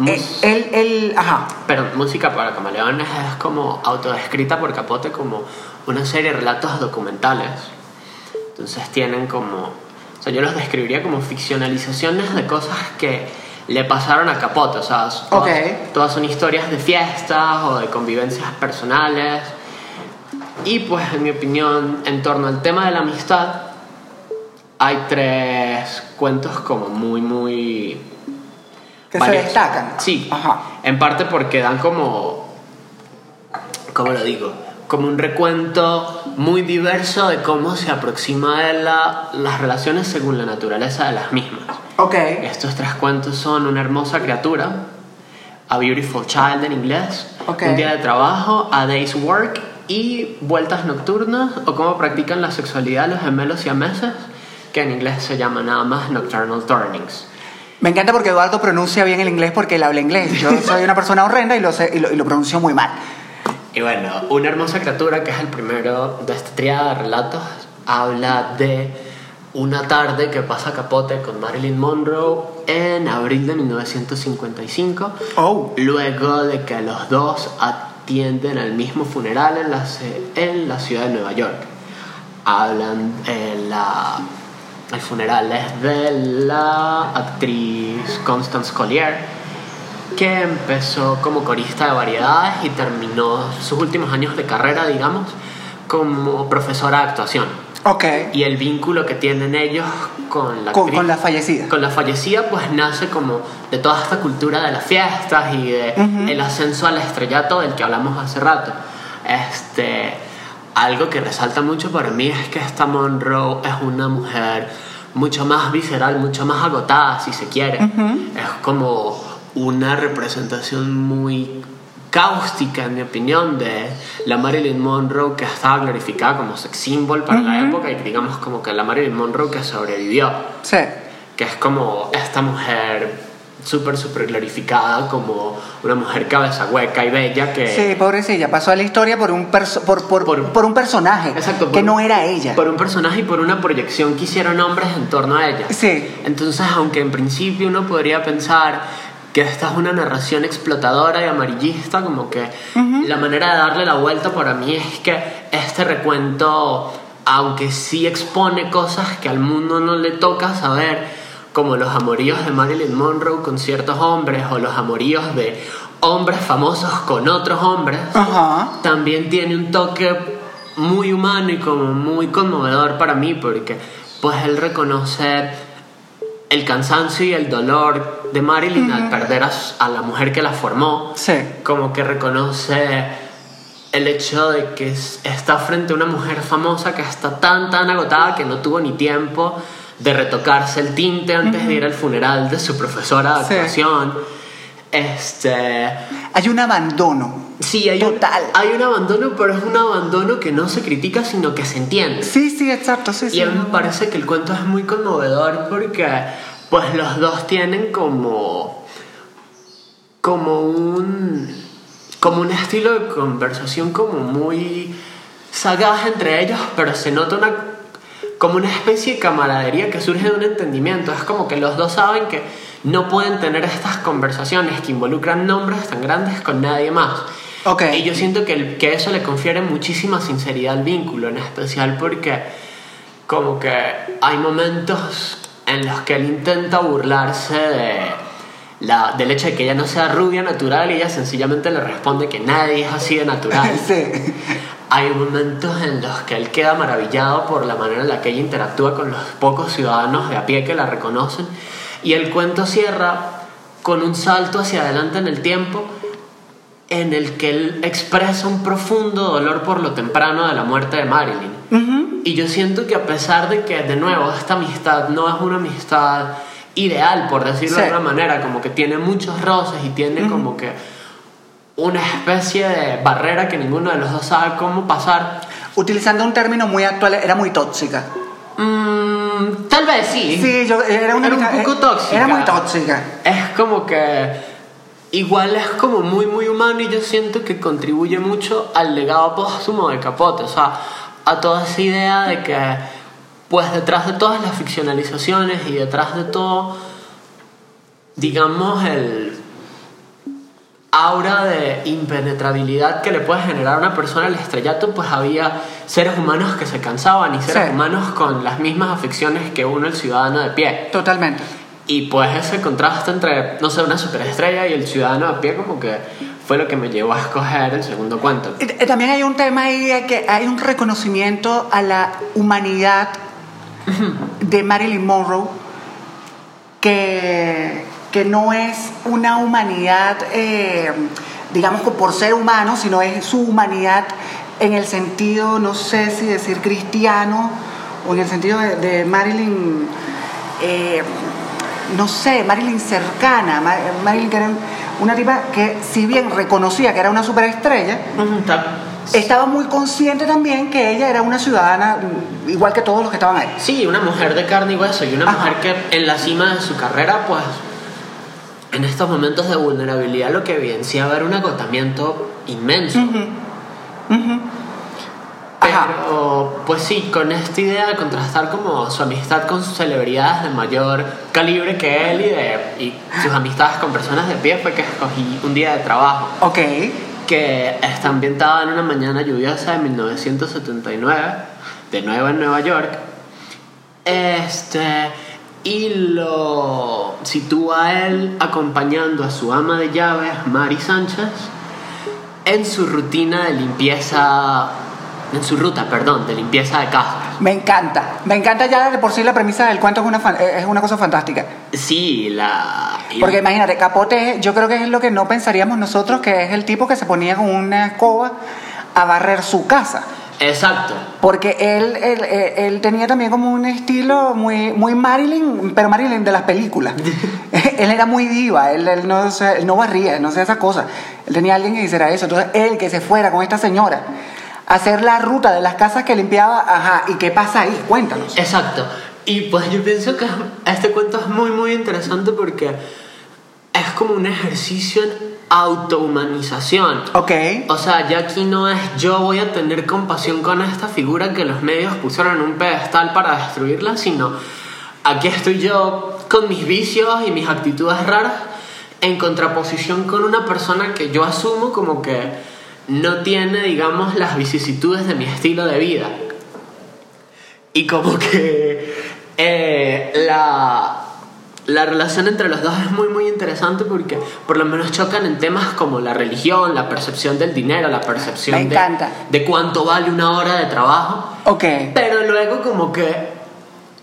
Eh, Él, él, ajá,
Pero música para camaleones es como autodescrita por Capote como una serie de relatos documentales. Entonces tienen como, o sea, yo los describiría como ficcionalizaciones de cosas que le pasaron a Capote, o sea, todas,
Ok.
todas son historias de fiestas o de convivencias personales. Y pues en mi opinión, en torno al tema de la amistad, hay tres cuentos como muy, muy
que
Varios.
se destacan.
Sí,
Ajá.
en parte porque dan como, ¿cómo lo digo? Como un recuento muy diverso de cómo se aproxima de la- las relaciones según la naturaleza de las mismas.
Ok.
Estos tres cuentos son Una hermosa criatura, A Beautiful Child en inglés,
Ok.
Un día de trabajo, A Day's Work y Vueltas nocturnas o cómo practican la sexualidad los gemelos y a meses, que en inglés se llama nada más Nocturnal Turnings.
Me encanta porque Eduardo pronuncia bien el inglés porque él habla inglés. Yo soy una persona horrenda y lo, sé, y lo, y lo pronuncio muy mal.
Y bueno, Una hermosa criatura, que es el primero de esta triada de relatos, habla de una tarde que pasa Capote con Marilyn Monroe en abril de 1955,
Oh.
luego de que los dos atienden al mismo funeral en la, en la ciudad de Nueva York. Hablan en la... El funeral es de la actriz Constance Collier, que empezó como corista de variedades y terminó sus últimos años de carrera, digamos, como profesora de actuación.
Ok.
Y el vínculo que tienen ellos con la
Con,
actriz-
con la fallecida.
con la fallecida pues nace como de toda esta cultura de las fiestas y de el ascenso al estrellato del que hablamos hace rato. Este, algo que resalta mucho para mí es que esta Monroe es una mujer mucho más visceral, mucho más agotada, si se quiere. Es como una representación muy cáustica, en mi opinión, de la Marilyn Monroe que estaba glorificada como sex symbol para la época y digamos como que la Marilyn Monroe que sobrevivió.
Sí.
Que es como esta mujer súper, súper glorificada como una mujer cabeza hueca y bella que...
Sí, pobrecilla, pasó a la historia por un, perso- por, por, por, un personaje
Exacto,
que
por-
no era ella.
Por un personaje y por una proyección que hicieron hombres en torno a ella.
Sí.
Entonces, aunque en principio uno podría pensar que esta es una narración explotadora y amarillista, como que la manera de darle la vuelta para mí es que este recuento, aunque sí expone cosas que al mundo no le toca saber, como los amoríos de Marilyn Monroe con ciertos hombres o los amoríos de hombres famosos con otros hombres, también tiene un toque muy humano y como muy conmovedor para mí porque pues él reconoce el cansancio y el dolor de Marilyn al perder a, la mujer que la formó.
Sí.
Como que reconoce el hecho de que es- está frente a una mujer famosa que está tan, tan agotada que no tuvo ni tiempo de retocarse el tinte antes de ir al funeral de su profesora de
Sí.
actuación. Este.
Hay un abandono.
Sí, hay un, hay un abandono, pero es un abandono que no se critica, sino que se entiende.
Sí, sí, exacto, sí, sí.
Y a mí me parece que el cuento es muy conmovedor porque pues los dos tienen como como un como un estilo de conversación como muy sagaz entre ellos, pero se nota una como una especie de camaradería que surge de un entendimiento. Es como que los dos saben que no pueden tener estas conversaciones que involucran nombres tan grandes con nadie más. Y yo siento que, el- que eso le confiere muchísima sinceridad al vínculo, en especial porque como que hay momentos en los que él intenta burlarse de la, del hecho de que ella no sea rubia natural y ella sencillamente le responde que nadie es así de natural. Hay momentos en los que él queda maravillado por la manera en la que ella interactúa con los pocos ciudadanos de a pie que la reconocen. Y el cuento cierra con un salto hacia adelante en el tiempo en el que él expresa un profundo dolor por lo temprano de la muerte de Marilyn. Y yo siento que a pesar de que, de nuevo, esta amistad no es una amistad ideal, por decirlo de alguna manera, como que tiene muchos roces y tiene como que una especie de barrera que ninguno de los dos sabe cómo pasar.
Utilizando un término muy actual, era muy tóxica.
Mm, tal vez sí.
Sí, yo, era una
Era un poco tóxica.
Era muy tóxica.
Es como que igual es como muy muy humano y yo siento que contribuye mucho al legado póstumo de Capote, o sea, a toda esa idea de que pues detrás de todas las ficcionalizaciones y detrás de todo digamos el aura de impenetrabilidad que le puede generar a una persona al estrellato, pues había seres humanos que se cansaban y seres
Sí.
humanos con las mismas afecciones que uno, el ciudadano de pie.
Totalmente.
Y pues ese contraste entre, no sé, una superestrella y el ciudadano de pie como que fue lo que me llevó a escoger el segundo cuento.
T- También hay un tema ahí de que hay un reconocimiento a la humanidad de Marilyn Monroe que, que no es una humanidad, eh, digamos, por ser humano, sino es su humanidad en el sentido, no sé si decir cristiano, o en el sentido de, de Marilyn, eh, no sé, Marilyn cercana, Ma- Marilyn que era una tipa que si bien reconocía que era una superestrella, estaba muy consciente también que ella era una ciudadana igual que todos los que estaban ahí.
Sí, una mujer de carne y hueso y una mujer que en la cima de su carrera, pues en estos momentos de vulnerabilidad lo que evidenciaba era un agotamiento inmenso. Pero, pues sí, con esta idea de contrastar como su amistad con sus celebridades de mayor calibre que él y, de, y sus amistades con personas de pie fue que escogí un día de trabajo.
Ok.
Que está ambientada en una mañana lluviosa de 1979, de nuevo en Nueva York. Este. Y lo sitúa a él acompañando a su ama de llaves, Mari Sánchez, en su rutina de limpieza. En su ruta, perdón, de limpieza de casa.
Me encanta, me encanta ya de por sí la premisa del cuento es una, fan- es una cosa fantástica.
Sí, la.
Porque imagínate, Capote yo creo que es lo que no pensaríamos nosotros, que es el tipo que se ponía con una escoba a barrer su casa.
Exacto.
Porque él, él, él- él tenía también como un estilo muy, muy Marilyn, pero Marilyn de las películas. él era muy diva, él, él no, se- él no barría, no hacía esas cosas. Él tenía alguien que hiciera eso. Entonces, él que se fuera con esta señora a hacer la ruta de las casas que limpiaba, ajá, ¿y qué pasa ahí? Cuéntanos.
Exacto. Y pues yo pienso que este cuento es muy, muy interesante porque es como un ejercicio autohumanización.
Ok.
O sea, ya aquí no es yo voy a tener compasión con esta figura que los medios pusieron en un pedestal para destruirla, sino aquí estoy yo con mis vicios y mis actitudes raras en contraposición con una persona que yo asumo como que no tiene, digamos, las vicisitudes de mi estilo de vida. Y como que eh, la, la relación entre los dos es muy muy interesante porque por lo menos chocan en temas como la religión, la percepción del dinero, la percepción de, de cuánto vale una hora de trabajo.
Ok.
Pero luego como que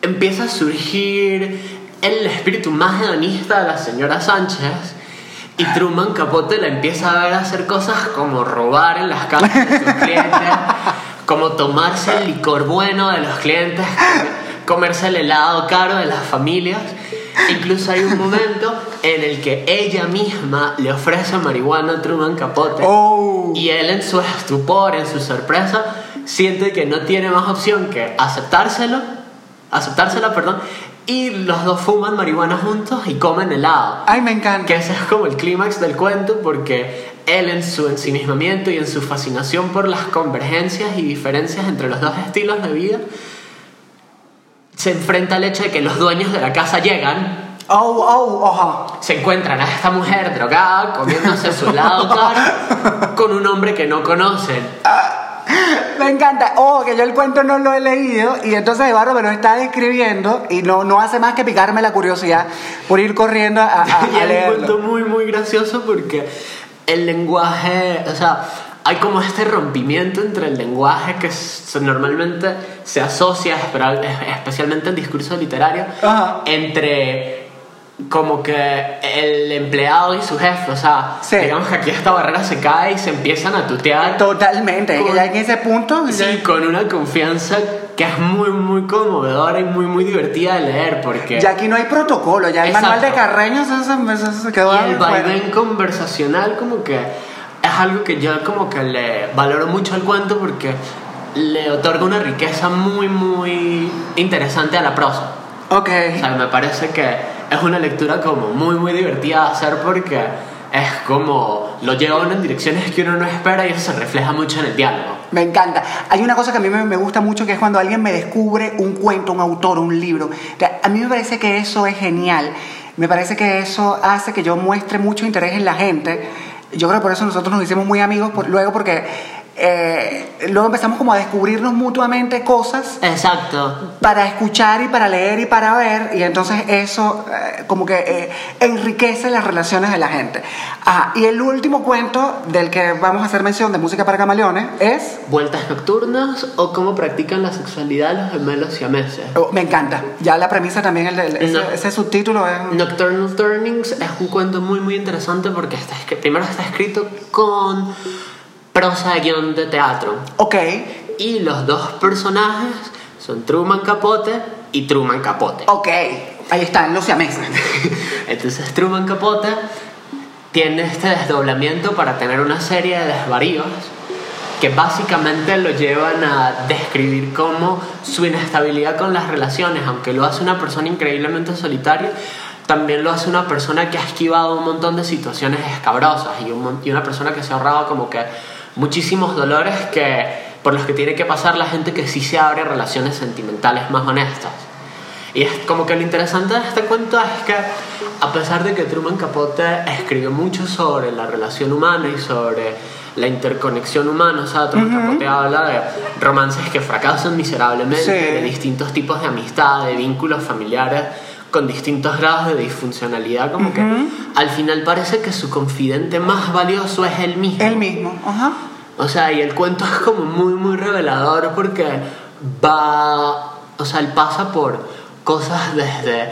empieza a surgir el espíritu más hedonista de la señora Sánchez y Truman Capote la empieza a ver hacer cosas como robar en las casas de sus clientes, como tomarse el licor bueno de los clientes, comerse el helado caro de las familias. Incluso hay un momento en el que ella misma le ofrece marihuana a Truman Capote y él en su estupor, en su sorpresa, siente que no tiene más opción que aceptárselo, aceptársela, perdón, y los dos fuman marihuana juntos y comen helado.
Ay, me encanta.
Que ese es como el clímax del cuento porque él en su ensimismamiento y en su fascinación por las convergencias y diferencias entre los dos estilos de vida, se enfrenta al hecho de que los dueños de la casa llegan
Oh, oh, ajá.
se encuentran a esta mujer drogada comiéndose su helado caro con un hombre que no conocen.
Me encanta. Oh, que yo el cuento no lo he leído y entonces Eduardo me lo está describiendo y no, no hace más que picarme la curiosidad por ir corriendo a, a-
y
a
es un
leerlo.
cuento muy, muy gracioso porque el lenguaje, o sea, hay como este rompimiento entre el lenguaje que s- normalmente se asocia, especialmente en discurso literario, entre como que el empleado y su jefe, o sea, digamos que aquí esta barrera se cae y se empiezan a tutear.
Totalmente,
Con-
ya en ese punto.
Sí, con una confianza que es muy, muy conmovedora y muy, muy divertida de leer porque...
Ya aquí no hay protocolo, ya el
Exacto.
manual de Carreño se, se- se- se quedó
Y el vaivén conversacional como que es algo que yo como que le valoro mucho al cuento porque le otorga una riqueza muy, muy interesante a la prosa.
Ok.
O sea, me parece que es una lectura como muy, muy divertida de hacer porque es como lo lleva uno en direcciones que uno no espera y eso se refleja mucho en el diálogo.
Me encanta. Hay una cosa que a mí me, me gusta mucho que es cuando alguien me descubre un cuento, un autor, un libro. O sea, A mí me parece que eso es genial. Me parece que eso hace que yo muestre mucho interés en la gente. Yo creo que por eso nosotros nos hicimos muy amigos por- luego porque eh, luego empezamos como a descubrirnos mutuamente cosas
Exacto.
para escuchar y para leer y para ver y entonces eso eh, como que eh, enriquece las relaciones de la gente. Ajá, y el último cuento del que vamos a hacer mención de música para camaleones es
Vueltas nocturnas o cómo practican la sexualidad los gemelos siameses.
Oh, me encanta. Ya la premisa también, el, el- ese,
No.
ese subtítulo es...
Nocturnal Turnings es un cuento muy muy interesante porque está primero está escrito con prosa de guion de teatro.
Ok.
Y los dos personajes son Truman Capote y Truman Capote.
Ok. Ahí están los siameses.
Entonces Truman Capote tiene este desdoblamiento para tener una serie de desvaríos que básicamente lo llevan a describir como su inestabilidad con las relaciones, aunque lo hace una persona increíblemente solitaria, también lo hace una persona que ha esquivado un montón de situaciones escabrosas y, un y una persona que se ha ahorrado como que muchísimos dolores que, por los que tiene que pasar la gente que sí se abre a relaciones sentimentales más honestas. Y es como que lo interesante de este cuento es que, a pesar de que Truman Capote escribió mucho sobre la relación humana y sobre la interconexión humana, o sea, Truman Capote habla de romances que fracasan miserablemente,
Sí.
de distintos tipos de amistad, de vínculos familiares con distintos grados de disfuncionalidad, como que al final parece que su confidente más valioso es él mismo.
Él mismo. Ajá.
O sea, y el cuento es como muy, muy revelador porque va, o sea, él pasa por cosas desde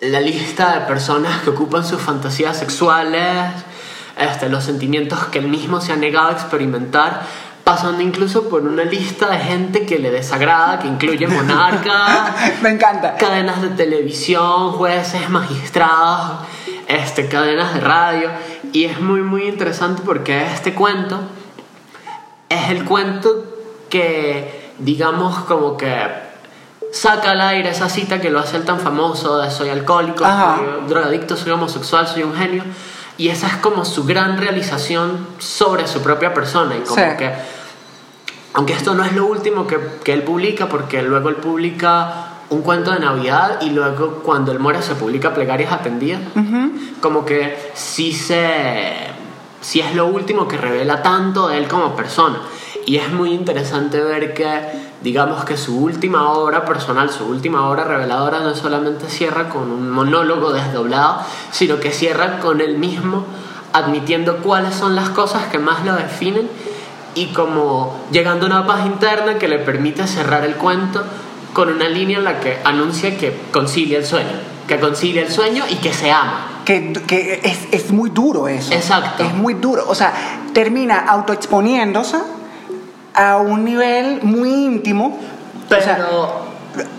la lista de personas que ocupan sus fantasías sexuales, este, los sentimientos que él mismo se ha negado a experimentar, pasando incluso por una lista de gente que le desagrada, que incluye monarca,
Me encanta.
cadenas de televisión, jueces, magistrados, este, cadenas de radio. Y es muy, muy interesante porque este cuento es el cuento que, digamos, como que saca al aire esa cita que lo hace el tan famoso de soy alcohólico,
Ajá.
soy drogadicto, soy homosexual, soy un genio. Y esa es como su gran realización sobre su propia persona. Y como
Sí.
que, aunque esto no es lo último que, que él publica, porque luego él publica un cuento de Navidad y luego cuando él muere se publica Plegarias Atendidas. Como que sí se sí es lo último que revela tanto de él como persona. Y es muy interesante ver que, digamos que su última obra personal, su última obra reveladora, no solamente cierra con un monólogo desdoblado, sino que cierra con él mismo admitiendo cuáles son las cosas que más lo definen y como llegando a una paz interna que le permite cerrar el cuento con una línea en la que anuncia que concilia el sueño, que concilia el sueño y que se ama.
Que, que es, es muy duro eso.
Exacto.
Es muy duro. O sea, termina autoexponiéndose a un nivel muy íntimo.
Pero
O sea,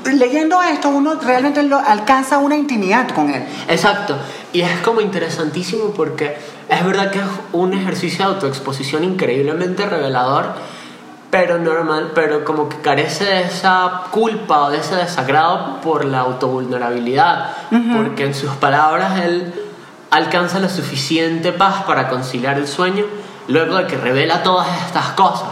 leyendo esto, uno realmente lo- alcanza una intimidad con él.
Exacto. Y es como interesantísimo porque es verdad que es un ejercicio de autoexposición increíblemente revelador, pero normal, pero como que carece de esa culpa o de ese desagrado por la autovulnerabilidad. Porque en sus palabras él alcanza la suficiente paz para conciliar el sueño luego de que revela todas estas cosas.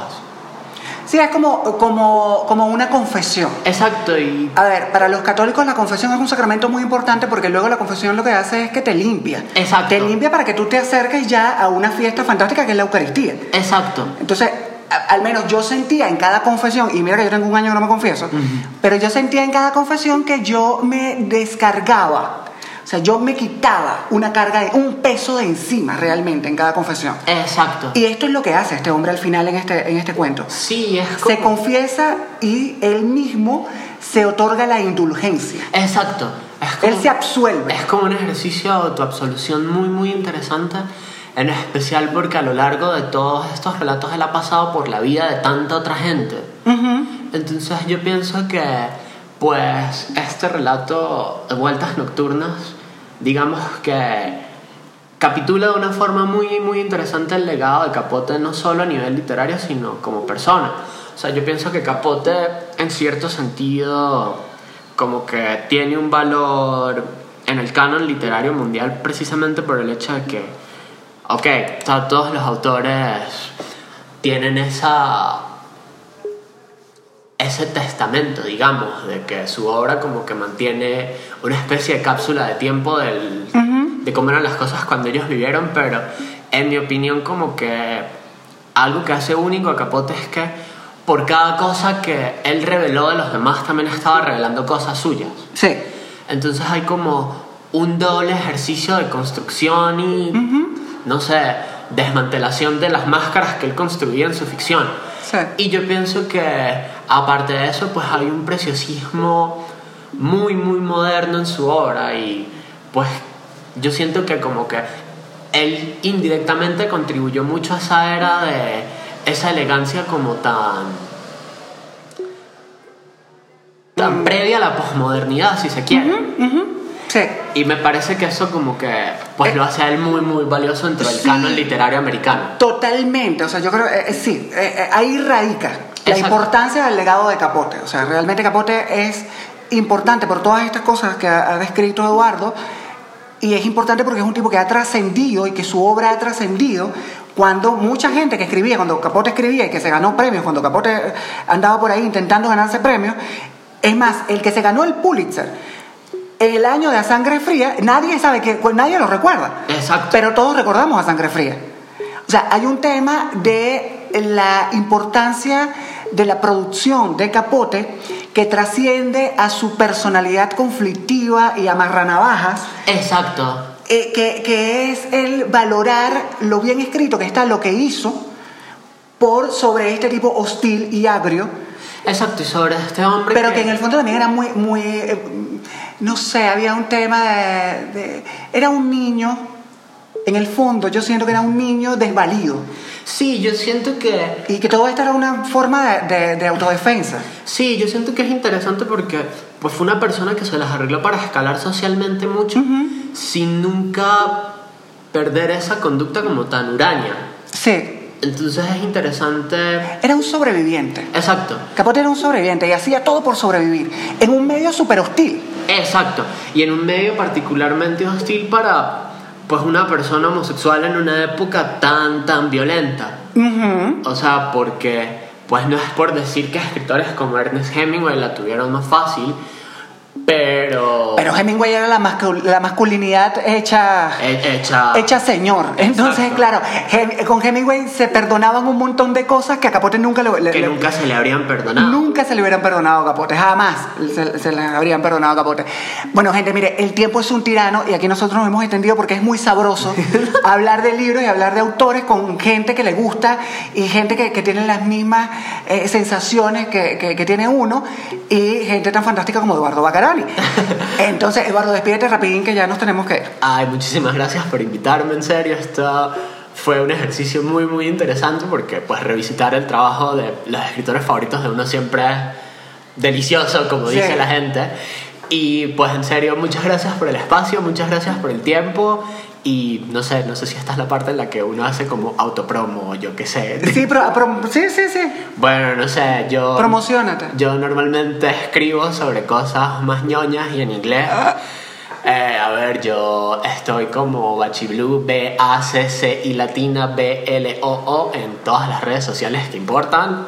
Sí, es como, como, como una confesión.
Exacto, y
A ver, para los católicos la confesión es un sacramento muy importante porque luego la confesión lo que hace es que te limpia.
Exacto.
Te limpia para que tú te acerques ya a una fiesta fantástica que es la Eucaristía.
exacto.
Entonces, al menos yo sentía en cada confesión, y mira que yo tengo un año que no me confieso, pero yo sentía en cada confesión que yo me descargaba. O sea, yo me quitaba una carga, un peso de encima realmente en cada confesión.
Exacto.
Y esto es lo que hace este hombre al final en este, en este cuento.
Sí, es
Se
como...
confiesa y él mismo se otorga la indulgencia.
Exacto. Es como-
Él se absuelve.
Es como un ejercicio de autoabsolución muy, muy interesante, en especial porque a lo largo de todos estos relatos él ha pasado por la vida de tanta otra gente. Entonces yo pienso que, pues, este relato de Vueltas Nocturnas, digamos que capitula de una forma muy, muy interesante el legado de Capote, no solo a nivel literario, sino como persona. O sea, yo pienso que Capote, en cierto sentido, como que tiene un valor en el canon literario mundial precisamente por el hecho de que, ok, todos los autores tienen esa ese testamento, digamos, de que su obra como que mantiene una especie de cápsula de tiempo del, de cómo eran las cosas cuando ellos vivieron, pero en mi opinión como que algo que hace único a Capote es que por cada cosa que él reveló de los demás también estaba revelando cosas suyas.
Sí.
Entonces hay como un doble ejercicio de construcción y, no sé, desmantelación de las máscaras que él construía en su ficción.
Sí.
Y yo pienso que, aparte de eso, pues hay un preciosismo muy, muy moderno en su obra y pues yo siento que como que él indirectamente contribuyó mucho a esa era de esa elegancia como tan tan previa a la posmodernidad si se quiere.
Sí.
y me parece que eso como que pues lo hace a él muy muy valioso dentro del
Sí.
canon literario americano.
Totalmente, o sea, yo creo, eh, eh, sí, eh, eh, ahí radica la
Exacto.
importancia del legado de Capote. O sea, realmente Capote es importante por todas estas cosas que ha, descrito Eduardo y es importante porque es un tipo que ha trascendido y que su obra ha trascendido cuando mucha gente que escribía, cuando Capote escribía y que se ganó premios, cuando Capote andaba por ahí intentando ganarse premios, es más, el que se ganó el Pulitzer en el año de A Sangre Fría, nadie sabe que, pues nadie lo recuerda.
Exacto.
Pero todos recordamos a Sangre Fría. O sea, hay un tema de la importancia de la producción de Capote que trasciende a su personalidad conflictiva y amarranavajas,
exacto.
Eh, que, que es el valorar lo bien escrito que está lo que hizo por sobre este tipo hostil y agrio,
exacto y sobre este hombre
pero que en el fondo también era muy, muy eh, no sé, había un tema de, de- era un niño en el fondo yo siento que era un niño desvalido.
Sí, yo siento que...
Y que todo esto era una forma de, de- de autodefensa.
Sí, yo siento que es interesante porque pues fue una persona que se las arregló para escalar socialmente mucho sin nunca perder esa conducta como tan huraña.
Sí.
Entonces es interesante...
Era un sobreviviente.
Exacto.
Capote era un sobreviviente y hacía todo por sobrevivir. En un medio súper hostil.
Exacto. Y en un medio particularmente hostil para pues una persona homosexual en una época tan tan violenta. O sea, porque pues no es por decir que escritores como Ernest Hemingway la tuvieron más fácil, pero
Pero Hemingway era la, mascul- la masculinidad hecha...
he- hecha
Hecha señor. Entonces, claro, Hem- con Hemingway se perdonaban un montón de cosas que a Capote nunca le, le-
que
le-
nunca se le habrían perdonado.
Nunca se le hubieran perdonado a Capote, jamás se, se le habrían perdonado a Capote. Bueno, gente, mire, el tiempo es un tirano y aquí nosotros nos hemos extendido porque es muy sabroso hablar de libros y hablar de autores con gente que le gusta y gente que, que tiene las mismas eh, sensaciones que, que- que tiene uno y gente tan fantástica como Eduardo Entonces, Eduardo, despídete rapidín que ya nos tenemos que ir.
Ay, muchísimas gracias por invitarme, en serio. Esto fue un ejercicio muy, muy interesante porque pues revisitar el trabajo de los escritores favoritos de uno siempre es delicioso, como
Sí.
dice la gente. Y pues en serio, muchas gracias por el espacio, muchas gracias por el tiempo. Y no sé, no sé si esta es la parte en la que uno hace como autopromo o yo qué sé.
Sí, pero, pero- sí, sí, sí.
Bueno, no sé, yo...
Promocionate.
Yo normalmente escribo sobre cosas más ñoñas y en inglés. Eh, a ver, yo estoy como Bachiblu, B-A-C-C y latina B-L-O-O en todas las redes sociales que importan.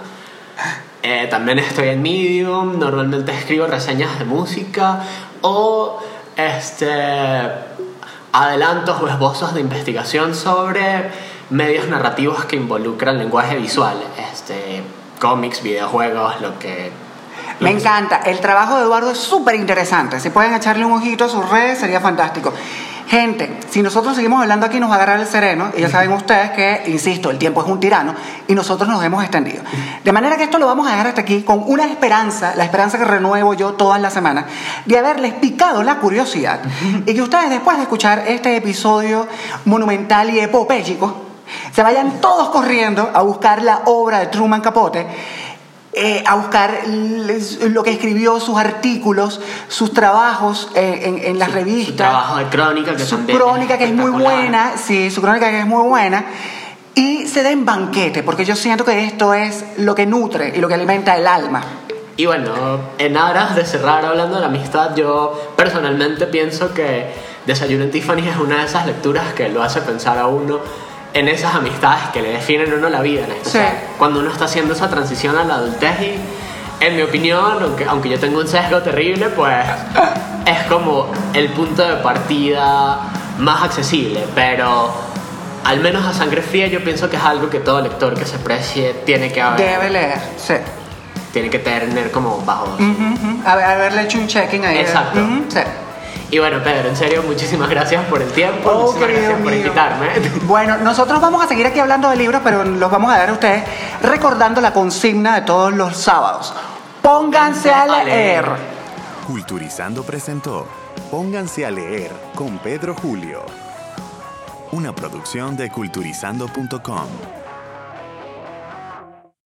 Eh, también estoy en Medium, normalmente escribo reseñas de música o este adelantos o esbozos de investigación sobre medios narrativos que involucran lenguaje visual, este cómics, videojuegos, lo que
Me encanta. El trabajo de Eduardo es súper interesante. Si pueden echarle un ojito a sus redes, sería fantástico. Gente, si nosotros seguimos hablando aquí, nos va a agarrar el sereno. Y ya saben ustedes que, insisto, el tiempo es un tirano y nosotros nos hemos extendido. De manera que esto lo vamos a dejar hasta aquí con una esperanza, la esperanza que renuevo yo todas las semanas, de haberles picado la curiosidad y que ustedes, después de escuchar este episodio monumental y epopéyico, se vayan todos corriendo a buscar la obra de Truman Capote eh, a buscar lo que escribió, sus artículos, sus trabajos eh, en, en las revistas.
trabajo de crónica que
su crónica que es muy buena, sí, su crónica que es muy buena. Y se den banquete, porque yo siento que esto es lo que nutre y lo que alimenta el alma.
Y bueno, en aras de cerrar hablando de la amistad, yo personalmente pienso que Desayuno en Tiffany es una de esas lecturas que lo hace pensar a uno en esas amistades que le definen a uno la vida. ¿no? O sea,
Sí.
cuando uno está haciendo esa transición a la adultez y, en mi opinión, aunque, aunque yo tengo un sesgo terrible, pues es como el punto de partida más accesible, pero al menos a sangre fría yo pienso que es algo que todo lector que se precie tiene que haber,
Debe leer, sí.
tiene que tener como bajo.
A ver, haberle hecho un checking ahí.
Exacto.
Sí.
Y bueno, Pedro, en serio, muchísimas gracias por el tiempo,
Oh,
muchísimas gracias por invitarme.
Bueno, nosotros vamos a seguir aquí hablando de libros, pero los vamos a dar a ustedes recordando la consigna de todos los sábados. Pónganse a leer.
Culturizando presentó Pónganse a leer con Pedro Julio. Una producción de culturizando.com.